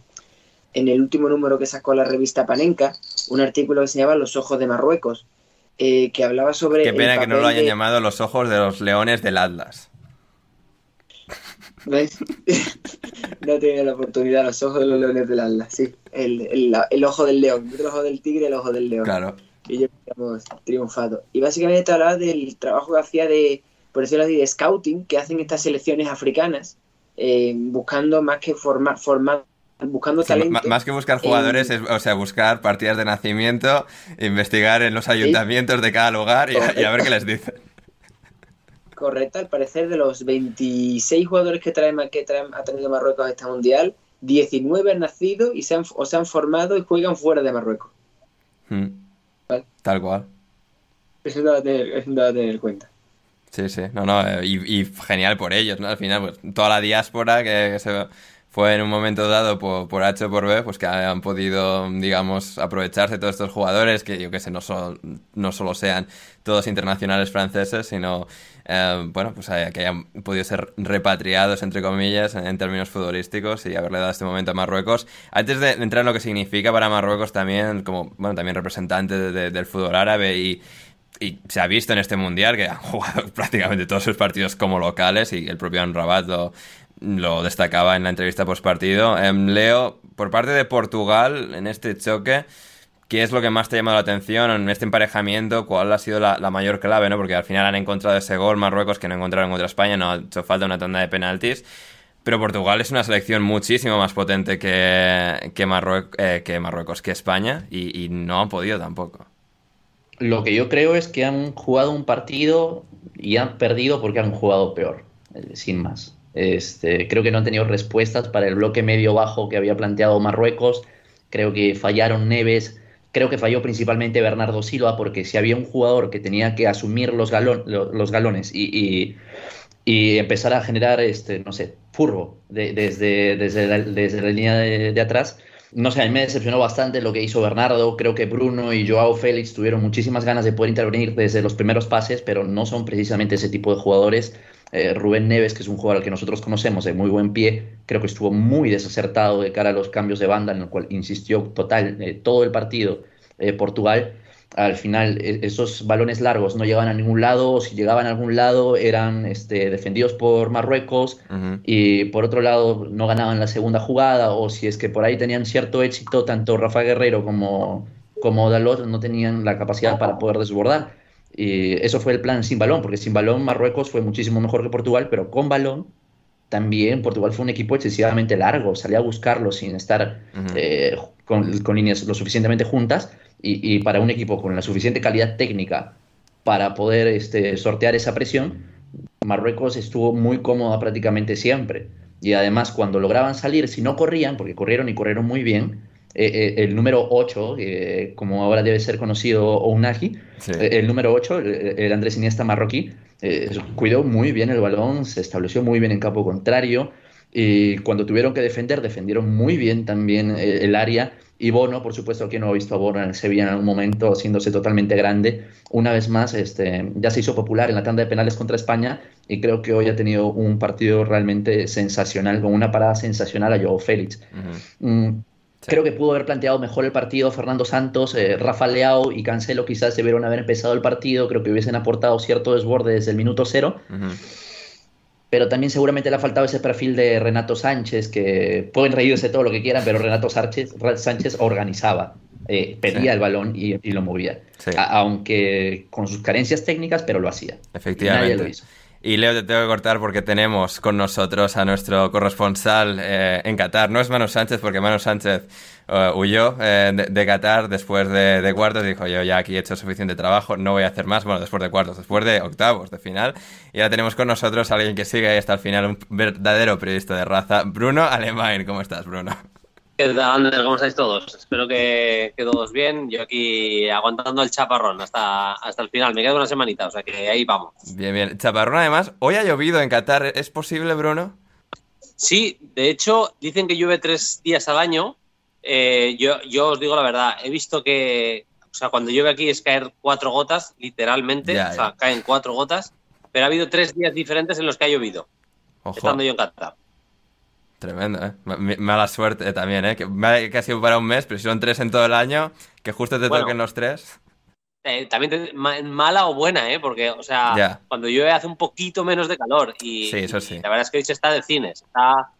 en el último número que sacó la revista Panenka, un artículo que se llama Los ojos de Marruecos, eh, que hablaba sobre. Qué pena que no lo hayan llamado los ojos de los leones del Atlas. No tenido la oportunidad, los ojos de los leones del Atlas, sí. El, el, el ojo del león, el ojo del tigre, el ojo del león. Claro. Y yo hemos triunfado. Y básicamente te hablaba del trabajo que hacía de, por decirlo así, de scouting que hacen estas selecciones africanas, eh, buscando más que formar, formar buscando talento. más que buscar jugadores, en- es, o sea, buscar partidas de nacimiento, investigar en los ayuntamientos de cada lugar y a, y a ver qué les dicen. Correcto, al parecer de los 26 jugadores que, trae, que trae- ha tenido Marruecos a este mundial, 19 han nacido y se han, o se han formado y juegan fuera de Marruecos. Mm. Tal cual. Eso es un dato a tener, dato a tener en cuenta. Sí, sí, no, no, eh, y, y genial por ellos, ¿no? Al final, pues toda la diáspora que, que se fue en un momento dado por, por H o por B, pues que han podido, digamos, aprovecharse todos estos jugadores, que yo que sé, no, solo no solo sean todos internacionales franceses, sino, eh, bueno, pues eh, que hayan podido ser repatriados, entre comillas, en, términos futbolísticos y haberle dado este momento a Marruecos. Antes de entrar en lo que significa para Marruecos también, como, bueno, también representante de- de- del fútbol árabe y se ha visto en este mundial que han jugado prácticamente todos sus partidos como locales y el propio Rabat lo, lo destacaba en la entrevista post partido. Leo, por parte de Portugal, en este choque, ¿qué es lo que más te ha llamado la atención en este emparejamiento? ¿Cuál ha sido la, la mayor clave? ¿no? Porque al final han encontrado ese gol Marruecos que no encontraron contra España, no ha hecho falta una tanda de penaltis. Pero Portugal es una selección muchísimo más potente que, que, eh, que Marruecos, que España, y, y no han podido tampoco. Lo que yo creo es que han jugado un partido y han perdido porque han jugado peor, eh, sin más. Este, creo que no han tenido respuestas para el bloque medio-bajo que había planteado Marruecos. Creo que fallaron Neves. Creo que falló principalmente Bernardo Silva porque si había un jugador que tenía que asumir los, los galones y, y- y empezar a generar, este, no sé, furbo de- desde, desde, la, desde la línea de, de atrás. No sé, a mí me decepcionó bastante lo que hizo Bernardo. Creo que Bruno y Joao Félix tuvieron muchísimas ganas de poder intervenir desde los primeros pases, pero no son precisamente ese tipo de jugadores. Eh, Rubén Neves, que es un jugador al que nosotros conocemos de muy buen pie, creo que estuvo muy desacertado de cara a los cambios de banda, en el cual insistió total eh, todo el partido eh, Portugal. Al final, e- esos balones largos no llegaban a ningún lado, o si llegaban a algún lado eran este, defendidos por Marruecos y por otro lado no ganaban la segunda jugada, o si es que por ahí tenían cierto éxito, tanto Rafa Guerrero como, como Dalot no tenían la capacidad para poder desbordar. Y eso fue el plan sin balón, porque sin balón Marruecos fue muchísimo mejor que Portugal, pero con balón también Portugal fue un equipo excesivamente largo, salía a buscarlo sin estar eh, con, con líneas lo suficientemente juntas y, y para un equipo con la suficiente calidad técnica para poder este, sortear esa presión, Marruecos estuvo muy cómoda prácticamente siempre. Y además cuando lograban salir, si no corrían, porque corrieron y corrieron muy bien, eh, eh, el número 8, eh, como ahora debe ser conocido Sí. eh, el número 8, el, el Andrés Iniesta marroquí, eh, cuidó muy bien el balón, se estableció muy bien en campo contrario y cuando tuvieron que defender, defendieron muy bien también el área. Y Bono, por supuesto, que no ha visto a Bono en el Sevilla en algún momento, haciéndose totalmente grande. Una vez más, este, ya se hizo popular en la tanda de penales contra España y creo que hoy ha tenido un partido realmente sensacional, con una parada sensacional a Joao Félix. Mm, Creo que pudo haber planteado mejor el partido Fernando Santos, eh, Rafa Leao y Cancelo quizás debieron haber empezado el partido, creo que hubiesen aportado cierto desborde desde el minuto cero, pero también seguramente le ha faltado ese perfil de Renato Sánchez, que pueden reírse todo lo que quieran, pero Renato Sánchez, Sánchez organizaba, eh, pedía Sí. el balón y, y lo movía, Sí. A- aunque con sus carencias técnicas, pero lo hacía. Efectivamente. Nadie lo hizo. Y Leo, te tengo que cortar porque tenemos con nosotros a nuestro corresponsal eh, en Qatar. No es Manu Sánchez, porque Manu Sánchez eh, huyó eh, de, Qatar después de, de cuartos. Dijo, yo ya aquí he hecho suficiente trabajo, no voy a hacer más. Bueno, después de cuartos, después de octavos de final. Y ahora tenemos con nosotros a alguien que sigue ahí hasta el final, un verdadero periodista de raza, Bruno Alemán. ¿Cómo estás, Bruno? ¿Qué tal, Ander? ¿Cómo estáis todos? Espero que, que todos bien. Yo aquí aguantando el chaparrón hasta, hasta el final. Me quedo una semanita, o sea que ahí vamos. Bien, bien. Chaparrón, además, hoy ha llovido en Qatar. ¿Es posible, Bruno? Sí, de hecho, dicen que llueve tres días al año. Eh, yo, yo os digo la verdad, he visto que, o sea, cuando llueve aquí es caer cuatro gotas, literalmente, Ya, o sea, caen cuatro gotas, pero ha habido tres días diferentes en los que ha llovido, Ojo. estando yo en Qatar. Tremendo, ¿eh? Ma- Mala suerte también, ¿eh? Que, ha sido para un mes, pero si son tres en todo el año, que justo te Bueno. toquen los tres. eh, también mala o buena, ¿eh? Porque, o sea, cuando llueve hace un poquito menos de calor y, sí, eso sí. la verdad es que hoy se está de cines, está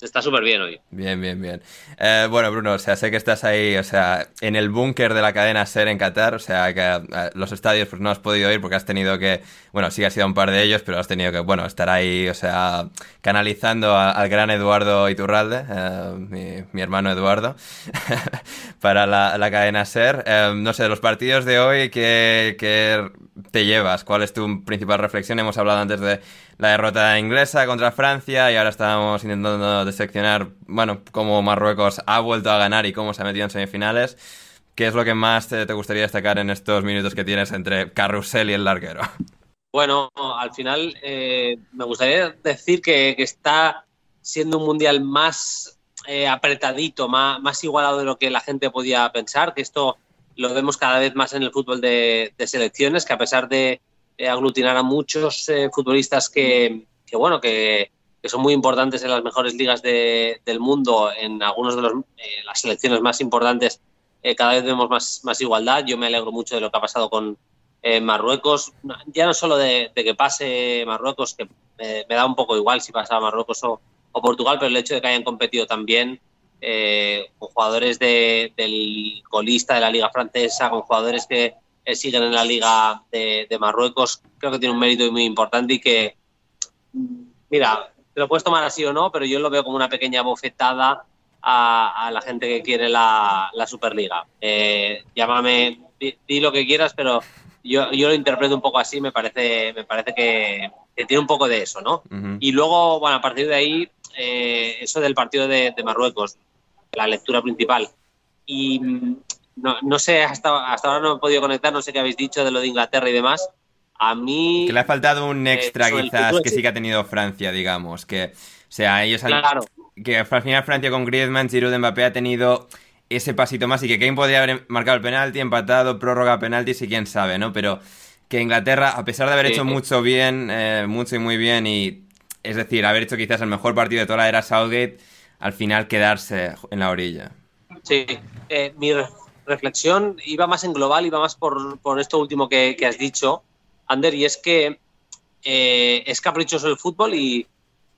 Está súper bien hoy. Bien, bien, bien. Eh, bueno, Bruno, o sea, sé que estás ahí, o sea, en el búnker de la cadena SER en Qatar, o sea, que eh, los estadios pues no has podido ir porque has tenido que, bueno, sí has ido a un par de ellos, pero has tenido que, bueno, estar ahí, o sea, canalizando al gran Eduardo Iturralde, eh, mi, hermano Eduardo, para la, cadena SER. no sé, los partidos de hoy, ¿qué, ¿qué te llevas? ¿Cuál es tu principal reflexión? Hemos hablado antes de la derrota inglesa contra Francia y ahora estamos intentando diseccionar, bueno, cómo Marruecos ha vuelto a ganar y cómo se ha metido en semifinales. ¿Qué es lo que más te, gustaría destacar en estos minutos que tienes entre Carrusel y el larguero? Bueno, al final eh, me gustaría decir que, está siendo un mundial más eh, apretadito, más, más, igualado de lo que la gente podía pensar, que esto lo vemos cada vez más en el fútbol de selecciones, que a pesar de, aglutinar a muchos eh, futbolistas que, bueno, que, son muy importantes en las mejores ligas del mundo, en algunas de eh, las selecciones más importantes, cada vez vemos más, más igualdad. Yo me alegro mucho de lo que ha pasado con Marruecos, ya no solo de, que pase Marruecos, que me da un poco igual si pasa Marruecos o, Portugal, pero el hecho de que hayan competido también con jugadores del colista de la liga francesa, con jugadores que siguen en la Liga de, Marruecos, creo que tiene un mérito muy importante y que, mira, te lo puedes tomar así o no, pero yo lo veo como una pequeña bofetada a, la gente que quiere la, Superliga. Eh, llámame, di, lo que quieras, pero yo, yo, lo interpreto un poco así, me parece, me parece que, tiene un poco de eso, ¿no? Y luego, bueno, a partir de ahí, eh, eso del partido de, de Marruecos, la lectura principal. Y no, no sé, hasta, hasta ahora no he podido conectar, no sé qué habéis dicho de lo de Inglaterra y demás. A mí. Que le ha faltado un eh, extra, quizás, que sí que ha tenido Francia, digamos. Que, o sea, ellos han. Claro. Que al final Francia con Griezmann, Giroud, Mbappé ha tenido ese pasito más y que Kane podría haber marcado el penalti, empatado, prórroga, penalti, si quién sabe, ¿no? Pero que Inglaterra, a pesar de haber hecho mucho bien, eh, mucho y muy bien, y es decir, haber hecho quizás el mejor partido de toda la era Southgate, al final quedarse en la orilla. Sí, eh, reflexión iba más en global, iba más por, por esto último que, has dicho, Ander, y es que eh, es caprichoso el fútbol y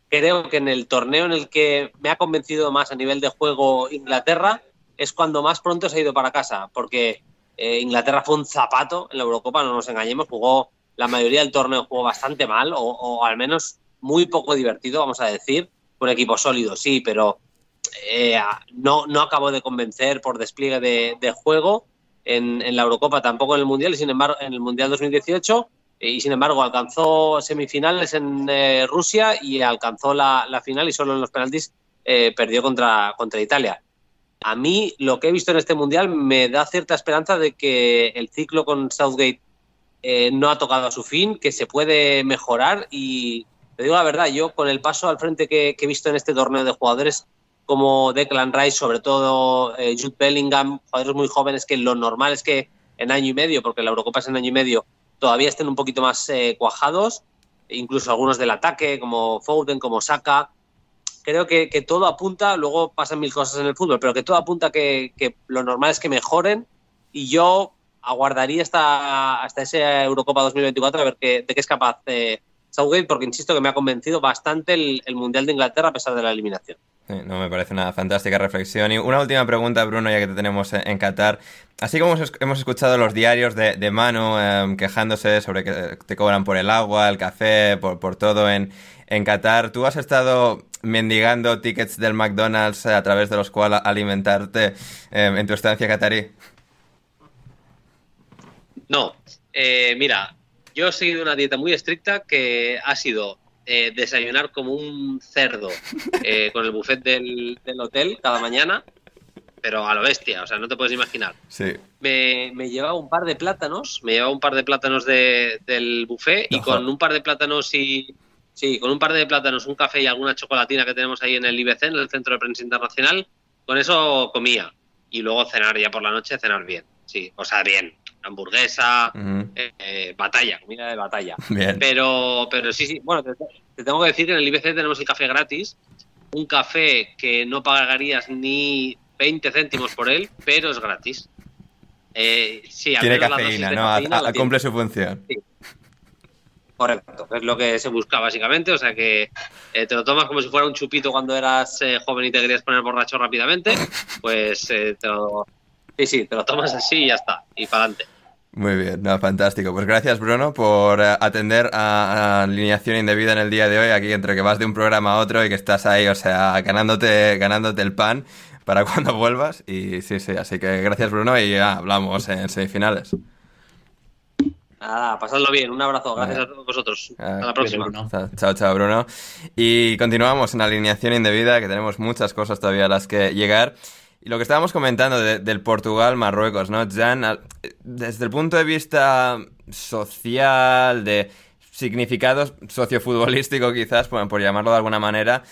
creo que en el torneo en el que me ha convencido más a nivel de juego Inglaterra es cuando más pronto se ha ido para casa, porque eh, Inglaterra fue un zapato en la Eurocopa, no nos engañemos, jugó la mayoría del torneo jugó bastante mal o, o al menos muy poco divertido, vamos a decir, un equipo sólido, sí, pero eh, no, no acabó de convencer por despliegue de, juego en, la Eurocopa, tampoco en el Mundial, y sin embargo, en el Mundial 2018, eh, y sin embargo alcanzó semifinales en eh, Rusia y alcanzó la, final y solo en los penaltis perdió contra, contra Italia. A mí lo que he visto en este Mundial me da cierta esperanza de que el ciclo con Southgate no ha tocado a su fin, que se puede mejorar y te digo la verdad, yo con el paso al frente que he visto en este torneo de jugadores como Declan Rice, sobre todo eh, Jude Bellingham, jugadores muy jóvenes que lo normal es que en año y medio, porque la Eurocopa es en año y medio, todavía estén un poquito más eh, cuajados, incluso algunos del ataque, como Foden, como Saka. Creo que, todo apunta, luego pasan mil cosas en el fútbol, pero que todo apunta que, que lo normal es que mejoren y yo aguardaría hasta, hasta ese Eurocopa 2024 a ver qué, de qué es capaz eh, Southgate, porque insisto que me ha convencido bastante el, el Mundial de Inglaterra a pesar de la eliminación no me parece una fantástica reflexión. Y una última pregunta, Bruno, ya que te tenemos en Qatar. Así como hemos escuchado los diarios de, de Manu em, quejándose sobre que te cobran por el agua, el café, por, todo en, en Qatar, ¿tú has estado mendigando tickets del McDonald's a través de los cuales alimentarte em, en tu estancia qatarí? No. Eh, mira, yo he seguido una dieta muy estricta que ha sido eh, desayunar como un cerdo eh, con el buffet del, hotel cada mañana, pero a lo bestia, o sea, no te puedes imaginar. Sí. Me, llevaba un par de plátanos, me llevaba un par de plátanos del buffet y con un par de plátanos y... Sí, con un par de plátanos, un café y alguna chocolatina que tenemos ahí en el IBC, en el Centro de Prensa Internacional, con eso comía. Y luego cenar ya por la noche, cenar bien. Sí, o sea, bien hamburguesa, eh, eh, batalla, comida de batalla. Pero, pero sí, sí, bueno, te, tengo que decir que en el IBC tenemos el café gratis, un café que no pagarías ni 20 céntimos por él, pero es gratis. Eh, sí, al Tiene menos la cafeína, de ¿no? cafeína A- la cumple su función. Correcto, es lo que se busca básicamente. O sea que eh, te lo tomas como si fuera un chupito cuando eras eh, joven y te querías poner borracho rápidamente. Pues te lo. Sí, sí, te lo tomas así y ya está. Y para adelante. Muy bien, no, fantástico. Pues gracias, Bruno, por eh, atender a, a alineación indebida en el día de hoy, aquí entre que vas de un programa a otro y que estás ahí, o sea, ganándote, ganándote el pan para cuando vuelvas. Y sí, sí, así que gracias, Bruno, y ya hablamos en semifinales. Nada, pasadlo bien. Un abrazo. Gracias a vosotros. Ah, Hasta la próxima. Chao, chao, Bruno. Y continuamos en alineación indebida, que tenemos muchas cosas todavía a las que llegar. Y lo que estábamos comentando de- del Portugal-Marruecos, ¿no? Jan, desde el punto de vista social, de significado sociofutbolístico quizás, por, por llamarlo de alguna manera,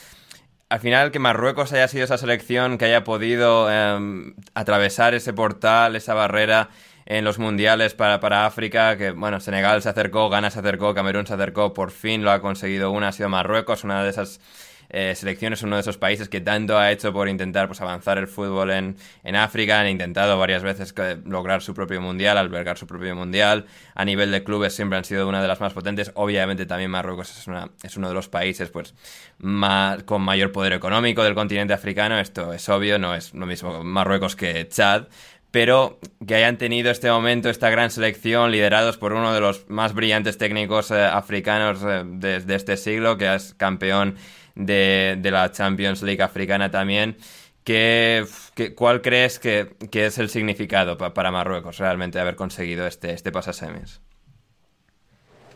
al final que Marruecos haya sido esa selección que haya podido eh, atravesar ese portal, esa barrera en los mundiales para, para África, que bueno, Senegal se acercó, Ghana se acercó, Camerún se acercó, por fin lo ha conseguido una, ha sido Marruecos, una de esas eh, selecciones, uno de esos países que tanto ha hecho por intentar pues, avanzar el fútbol en, en África, han intentado varias veces que- lograr su propio mundial, albergar su propio mundial, a nivel de clubes siempre han sido una de las más potentes, obviamente también Marruecos es, una, es uno de los países pues más, con mayor poder económico del continente africano, esto es obvio, no es lo mismo Marruecos que Chad, pero que hayan tenido este momento, esta gran selección, liderados por uno de los más brillantes técnicos eh, africanos eh, de este siglo, que es campeón de, de la Champions League africana también. ¿Qué, qué- ¿Cuál crees que, que es el significado pa- para Marruecos realmente haber conseguido este, este pasasemis?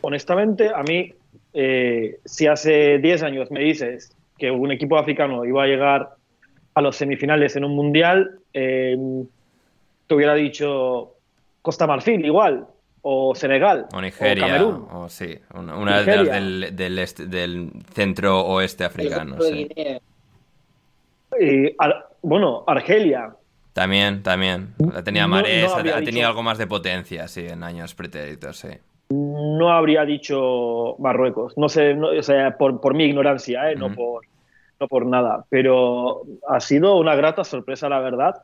Honestamente, a mí, eh, si hace 10 años me dices que un equipo africano iba a llegar a los semifinales en un mundial, eh, te hubiera dicho Costa Marfil igual, o Senegal, O Nigeria, o Camerún. o sí, una, una de las del, del, este- del centro oeste africano. sí. Ar- bueno, Argelia. También, también. La tenía Marés, no ha- tenido algo más de potencia, sí, en años pretéritos, sí. no habría dicho Marruecos. No sé, no- o sea, por, por mi ignorancia, ¿eh? no, por, no por nada. Pero ha sido una grata sorpresa, la verdad,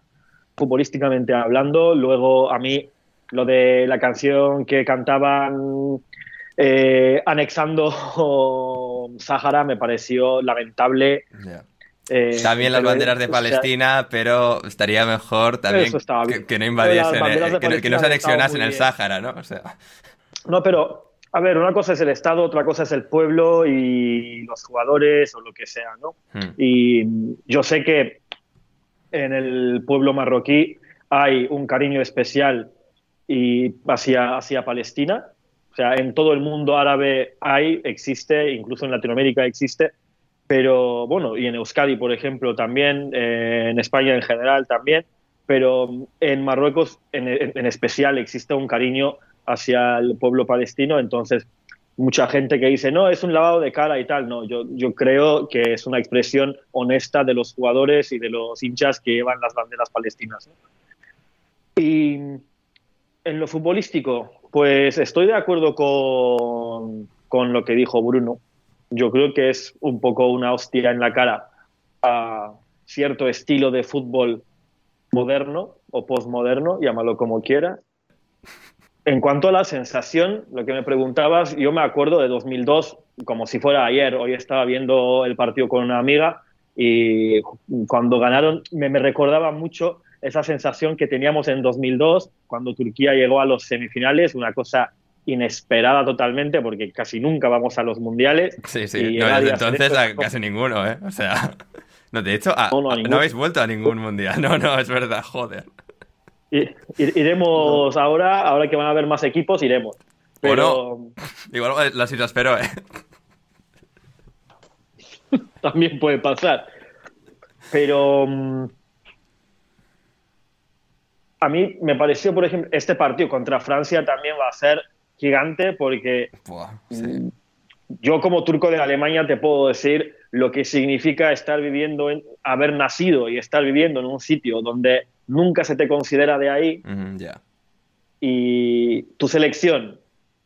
futbolísticamente hablando. Luego, a mí, lo de la canción que cantaban eh, anexando Sahara me pareció lamentable. Ya. Eh, También las banderas de o sea, Palestina, pero estaría mejor también que, no invadiesen, eh, que, no- que no se anexionasen el Sáhara, ¿no? O sea, No, pero, a ver, una cosa es el Estado, otra cosa es el pueblo y los jugadores o lo que sea, ¿no? hmm. Y yo sé que en el pueblo marroquí hay un cariño especial y hacia, hacia Palestina. O sea, en todo el mundo árabe hay, existe, incluso en Latinoamérica existe, pero bueno, y en Euskadi, por ejemplo, también, eh, en España en general también, pero en Marruecos en, en- en especial existe un cariño hacia el pueblo palestino, entonces mucha gente que dice, no, es un lavado de cara y tal, no, yo, yo creo que es una expresión honesta de los jugadores y de los hinchas que llevan las banderas palestinas. ¿no? Y en lo futbolístico, pues estoy de acuerdo con, con lo que dijo Bruno. Yo creo que es un poco una hostia en la cara a cierto estilo de fútbol moderno o postmoderno, llámalo como quieras. En cuanto a la sensación, lo que me preguntabas, yo me acuerdo de 2002 como si fuera ayer. Hoy estaba viendo el partido con una amiga y cuando ganaron me, me recordaba mucho esa sensación que teníamos en 2002 cuando Turquía llegó a los semifinales, una cosa inesperada totalmente porque casi nunca vamos a los mundiales. Sí, sí. Y No, desde entonces a casi ninguno, ¿eh? O sea, no, de hecho, a- No, no, a a- no ninguno. habéis vuelto a ningún mundial. No, no, es verdad, joder. I- Iremos ahora, ahora que van a haber más equipos, iremos. Pero Igual las islas Feroe. ¿eh? también puede pasar. Pero mm, a mí me pareció, por ejemplo, este partido contra Francia también va a ser gigante porque Buah, mm, yo como turco de Alemania te puedo decir lo que significa estar viviendo, en, haber nacido y estar viviendo en un sitio donde nunca se te considera de ahí ya. y tu selección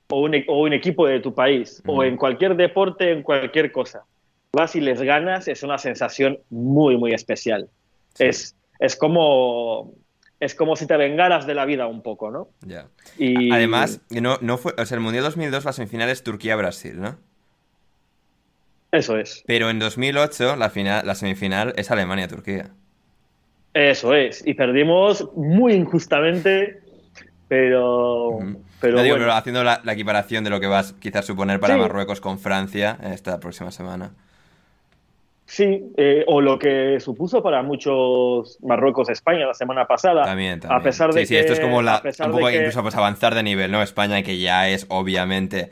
o un, e- o un equipo de tu país o en cualquier deporte, en cualquier cosa, vas y les ganas, es una sensación muy, muy especial. Es, es como es como si te vengaras de la vida un poco, ¿no? Ya. Y Además, no, no fue, o sea, el Mundial 2002 la semifinal es Turquía-Brasil, ¿no? eso es, Pero en 2008 la, final, la semifinal es Alemania-Turquía. eso es. Y perdimos muy injustamente, pero, pero No digo, bueno. pero haciendo la, la equiparación de lo que vas quizás suponer para Sí. Marruecos con Francia esta próxima semana. Sí, eh, o lo que supuso para muchos Marruecos-España la semana pasada. También, también. A pesar de sí, sí, que, esto es como la, un poco que- incluso pues avanzar de nivel, ¿no? España que ya es obviamente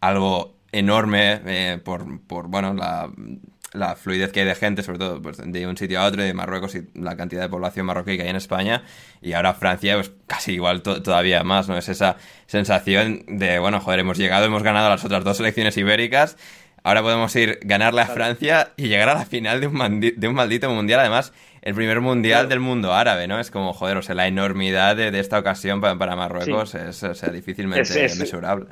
algo enorme eh, por, por, bueno, la, la fluidez que hay de gente, sobre todo pues, de un sitio a otro, de Marruecos y la cantidad de población marroquí que hay en España, y ahora Francia, pues casi igual to- todavía más, ¿no? Es esa sensación de, bueno, joder, hemos llegado, hemos ganado las otras dos selecciones ibéricas, ahora podemos ir, ganarle a Francia y llegar a la final de un, de un maldito mundial, además, el primer mundial del mundo árabe, ¿no? Es como, joder, o sea, la enormidad de, de esta ocasión pa- para, Marruecos Sí. es, o sea, difícilmente Es- es- mesurable.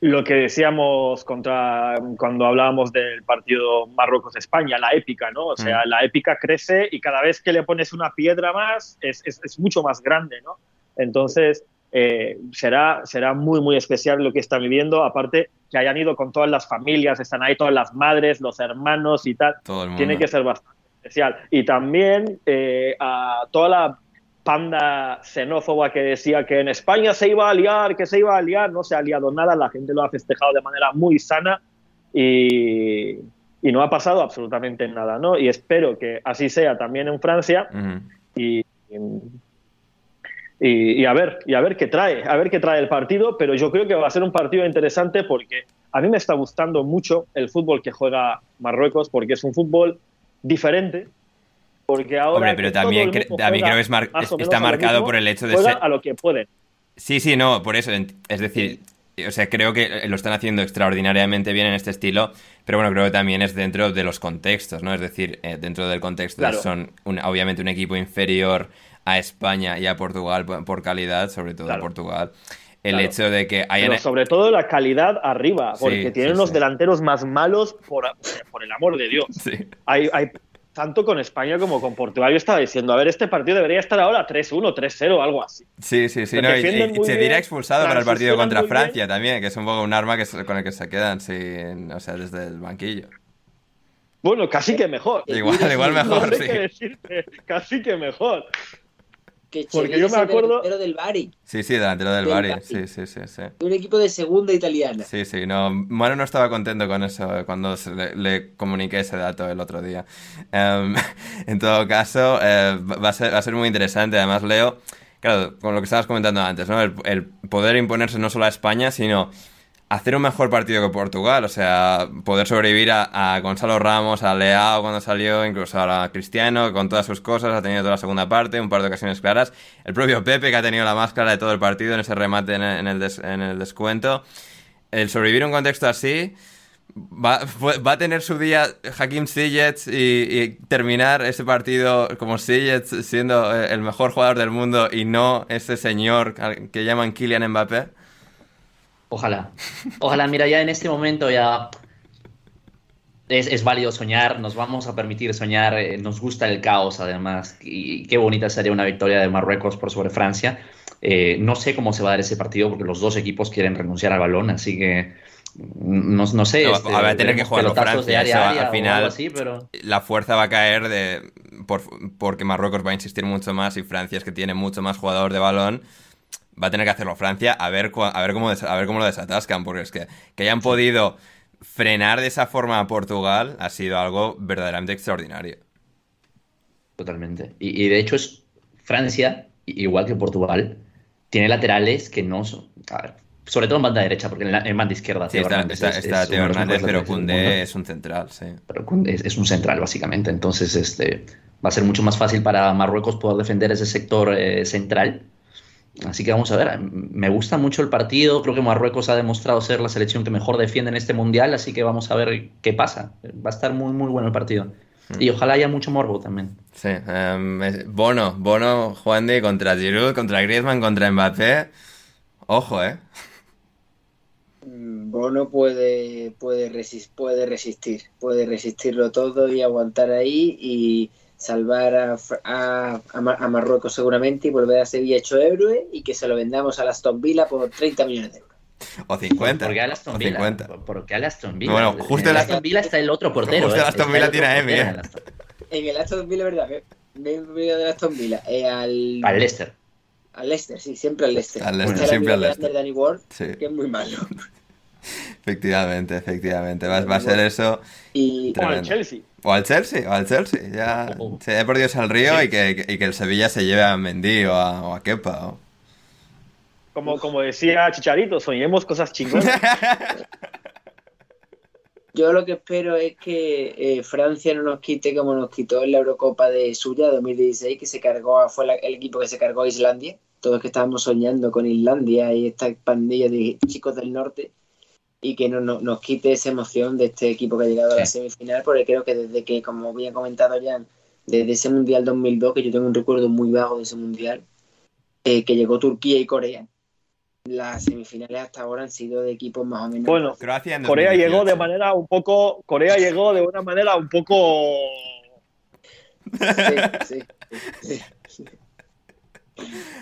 lo que decíamos contra cuando hablábamos del partido Marruecos-España, la épica, ¿no? O sea, Mm. la épica crece y cada vez que le pones una piedra más es, es- es mucho más grande, ¿no? Entonces, eh, será, será muy, muy especial lo que están viviendo, aparte que hayan ido con todas las familias, están ahí todas las madres, los hermanos y tal. Tiene que ser bastante especial. Y también eh, a toda la panda xenófoba que decía que en España se iba a liar, que se iba a liar, no se ha liado nada, la gente lo ha festejado de manera muy sana y, y no ha pasado absolutamente nada, ¿no? Y espero que así sea también en Francia Ujú. y, y, y a ver, y a ver qué trae, a ver qué trae el partido, pero yo creo que va a ser un partido interesante porque a mí me está gustando mucho el fútbol que juega Marruecos porque es un fútbol diferente. Porque ahora Hombre, pero también, cre- también creo que es mar- está marcado mismo, por el hecho de ser- a lo que pueden. Sí, sí, no, por eso. Es decir, o sea, creo que lo están haciendo extraordinariamente bien en este estilo, pero bueno, creo que también es dentro de los contextos, ¿no? Es decir, eh, dentro del contexto de son un- obviamente un equipo inferior a España y a Portugal por, calidad, sobre todo a. Portugal. El Claro. hecho de que hayan... Pero sobre todo la calidad arriba, porque Sí, tienen sí, unos sí. delanteros más malos por, por el amor de Dios. Hay, hay tanto con España como con Portugal. Yo estaba diciendo, a ver, este partido debería estar ahora 3-1, 3-0, algo así. Sí, sí, sí. No, y- se dirá expulsado para el partido contra Francia también, que es un poco un arma que con el que se quedan, sin, o sea, desde el banquillo. Bueno, casi que mejor. Igual, igual mejor, No sé qué sí. decirte, casi que mejor. Que Porque yo me el acuerdo- delantero del Bari, Sí, sí, delantero del Del Bari. Bari. Sí, sí, sí, sí. de un equipo de segunda italiana. Sí, sí, no. Manu no estaba contento con eso cuando se le, le comuniqué ese dato el otro día. Em, en todo caso, eh, va, a ser, va a ser muy interesante. Además, Leo, claro, con lo que estabas comentando antes, ¿no? El, el poder imponerse no solo a España, sino hacer un mejor partido que Portugal. O sea, poder sobrevivir a, a Gonzalo Ramos, a Leao cuando salió, incluso a Cristiano, con todas sus cosas. Ha tenido toda la segunda parte, un par de ocasiones claras. El propio Pepe, que ha tenido la más clara de todo el partido en ese remate en el, en el des- en el descuento el sobrevivir un contexto así va, va a tener su día Hakim Ziyech y, y terminar ese partido como Ziyech siendo eh, el mejor jugador del mundo y no ese señor que llaman Kylian Mbappé. Ojalá. Ojalá, mira, ya en este momento ya es, es válido soñar, nos vamos a permitir soñar, eh, nos gusta el caos además, y, qué bonita sería una victoria de Marruecos por sobre Francia. Eh, no sé cómo se va a dar ese partido porque los dos equipos quieren renunciar al balón, así que no, no sé. No, este, a tener que de Francia, área área al final- algo así, pero... La fuerza va a caer de por- porque Marruecos va a insistir mucho más y Francia es que tiene mucho más jugador de balón. Va a tener que hacerlo Francia a ver, a ver, cómo, a ver cómo lo desatascan, porque es que, que hayan podido frenar de esa forma a Portugal ha sido algo verdaderamente extraordinario. Totalmente. Y, y de hecho es Francia, igual que Portugal, tiene laterales que no son... a ver, sobre todo en banda derecha, porque en, la- en banda izquierda Sí, Teo está, Hernández está, es- está Teo Hernández, pero mundo. es un central, sí. Pero Koundé es, es un central, básicamente. Entonces, este, va a ser mucho más fácil para Marruecos poder defender ese sector eh, central. Así que vamos a ver. Me gusta mucho el partido. Creo que Marruecos ha demostrado ser la selección que mejor defiende en este mundial. Así que vamos a ver qué pasa. Va a estar muy, muy bueno el partido. Y ojalá haya mucho morbo también. Sí, em, Bono, Bono, Juan de contra Giroud, contra Griezmann, contra Mbappé. Ojo, ¿eh? Mm, Bono puede, puede, resis- puede resistir, puede resistirlo todo y aguantar ahí y salvar a, a, a, Marruecos seguramente y volver a Sevilla hecho héroe y que se lo vendamos a la Aston Villa por 30 millones de euros. O 50. ¿Por qué a Aston Villa? 50. ¿Por qué a Aston Villa? Bueno, justo en Aston Villa está el otro portero. Justo el Aston Villa tiene a Emi. ¿eh? En el Aston Villa, ¿verdad? Me he olvidado del Aston Villa. Eh, al... al Leicester. Al Leicester, sí, siempre al Leicester. Al Leicester, siempre al Leicester. Danny Ward, sí. que es muy malo. Efectivamente, efectivamente. Va, va a ser eso. Y... O al Chelsea. O al Chelsea, o al Chelsea. Ya oh. se ha perdido al río sí. y, que, y que el Sevilla se lleve a Mendy o a, o a Kepa. O... Como, como decía Chicharito, soñemos cosas chingonas. Yo lo que espero es que eh, Francia no nos quite como nos quitó en la Eurocopa de suya 2016, que se cargó, fue la, el equipo que se cargó a Islandia. Todos que estábamos soñando con Islandia y esta pandilla de chicos del norte y que no, no, nos quite esa emoción de este equipo que ha llegado a la semifinal, porque creo que desde que, como había comentado ya, desde ese Mundial 2002, que yo tengo un recuerdo muy vago de ese Mundial, eh, que llegó Turquía y Corea, las semifinales hasta ahora han sido de equipos más o menos. Bueno, Corea llegó de manera un poco. Corea llegó de una manera un poco. Sí, sí, sí,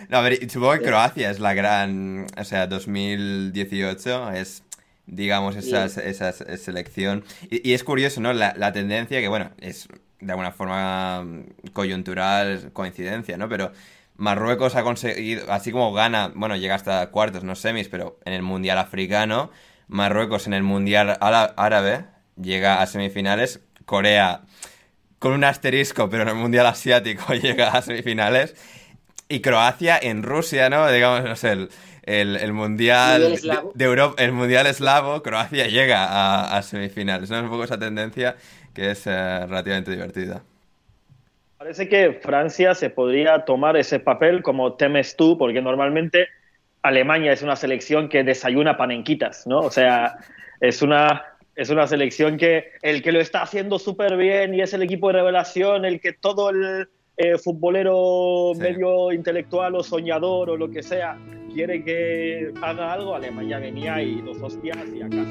No, a ver, supongo que Croacia es la gran. O sea, 2018 es digamos, esa, esa, selección. Y, y, es curioso, ¿no? La, la, tendencia que, bueno, es de alguna forma coyuntural, coincidencia, ¿no? Pero Marruecos ha conseguido, así como gana, bueno, llega hasta cuartos, no semis, pero en el Mundial Africano, Marruecos en el Mundial Árabe llega a semifinales, Corea con un asterisco, pero en el Mundial Asiático llega a semifinales, y Croacia en Rusia, ¿no? Digamos, no sé, el el, el mundial de, Europa, el mundial eslavo, Croacia llega a, a semifinales. ¿no? Es un poco esa tendencia que es eh, relativamente divertida. Parece que Francia se podría tomar ese papel como temes tú, porque normalmente Alemania es una selección que desayuna panenquitas, ¿no? O sea, es una, es una selección que el que lo está haciendo súper bien y es el equipo de revelación, el que todo el eh, futbolero medio intelectual o soñador o lo que sea quiere que haga algo, Alemania venía y dos hostias y a casa.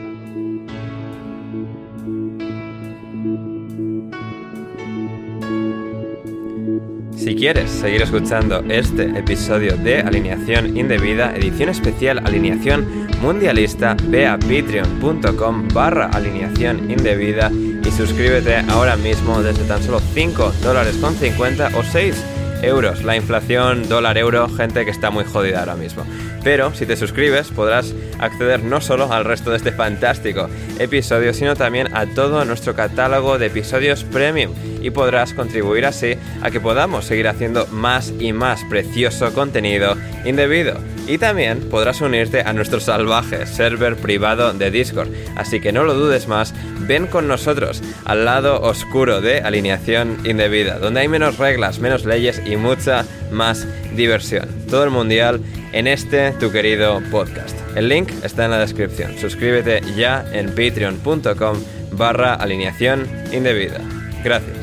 Si quieres seguir escuchando este episodio de Alineación Indebida, edición especial Alineación Mundialista, ve a patreon.com barra alineación indebida y suscríbete ahora mismo desde tan solo 5 dólares con 50 o 6 euros. La inflación dólar-euro, gente que está muy jodida ahora mismo. Pero si te suscribes podrás acceder no solo al resto de este fantástico episodio, sino también a todo nuestro catálogo de episodios premium y podrás contribuir así a que podamos seguir haciendo más y más precioso contenido indebido. Y también podrás unirte a nuestro salvaje server privado de Discord. Así que no lo dudes más, ven con nosotros al lado oscuro de alineación indebida, donde hay menos reglas, menos leyes y mucha más diversión. Todo el mundial en este tu querido podcast. El link está en la descripción. Suscríbete ya en patreon.com barra alineación indebida. Gracias.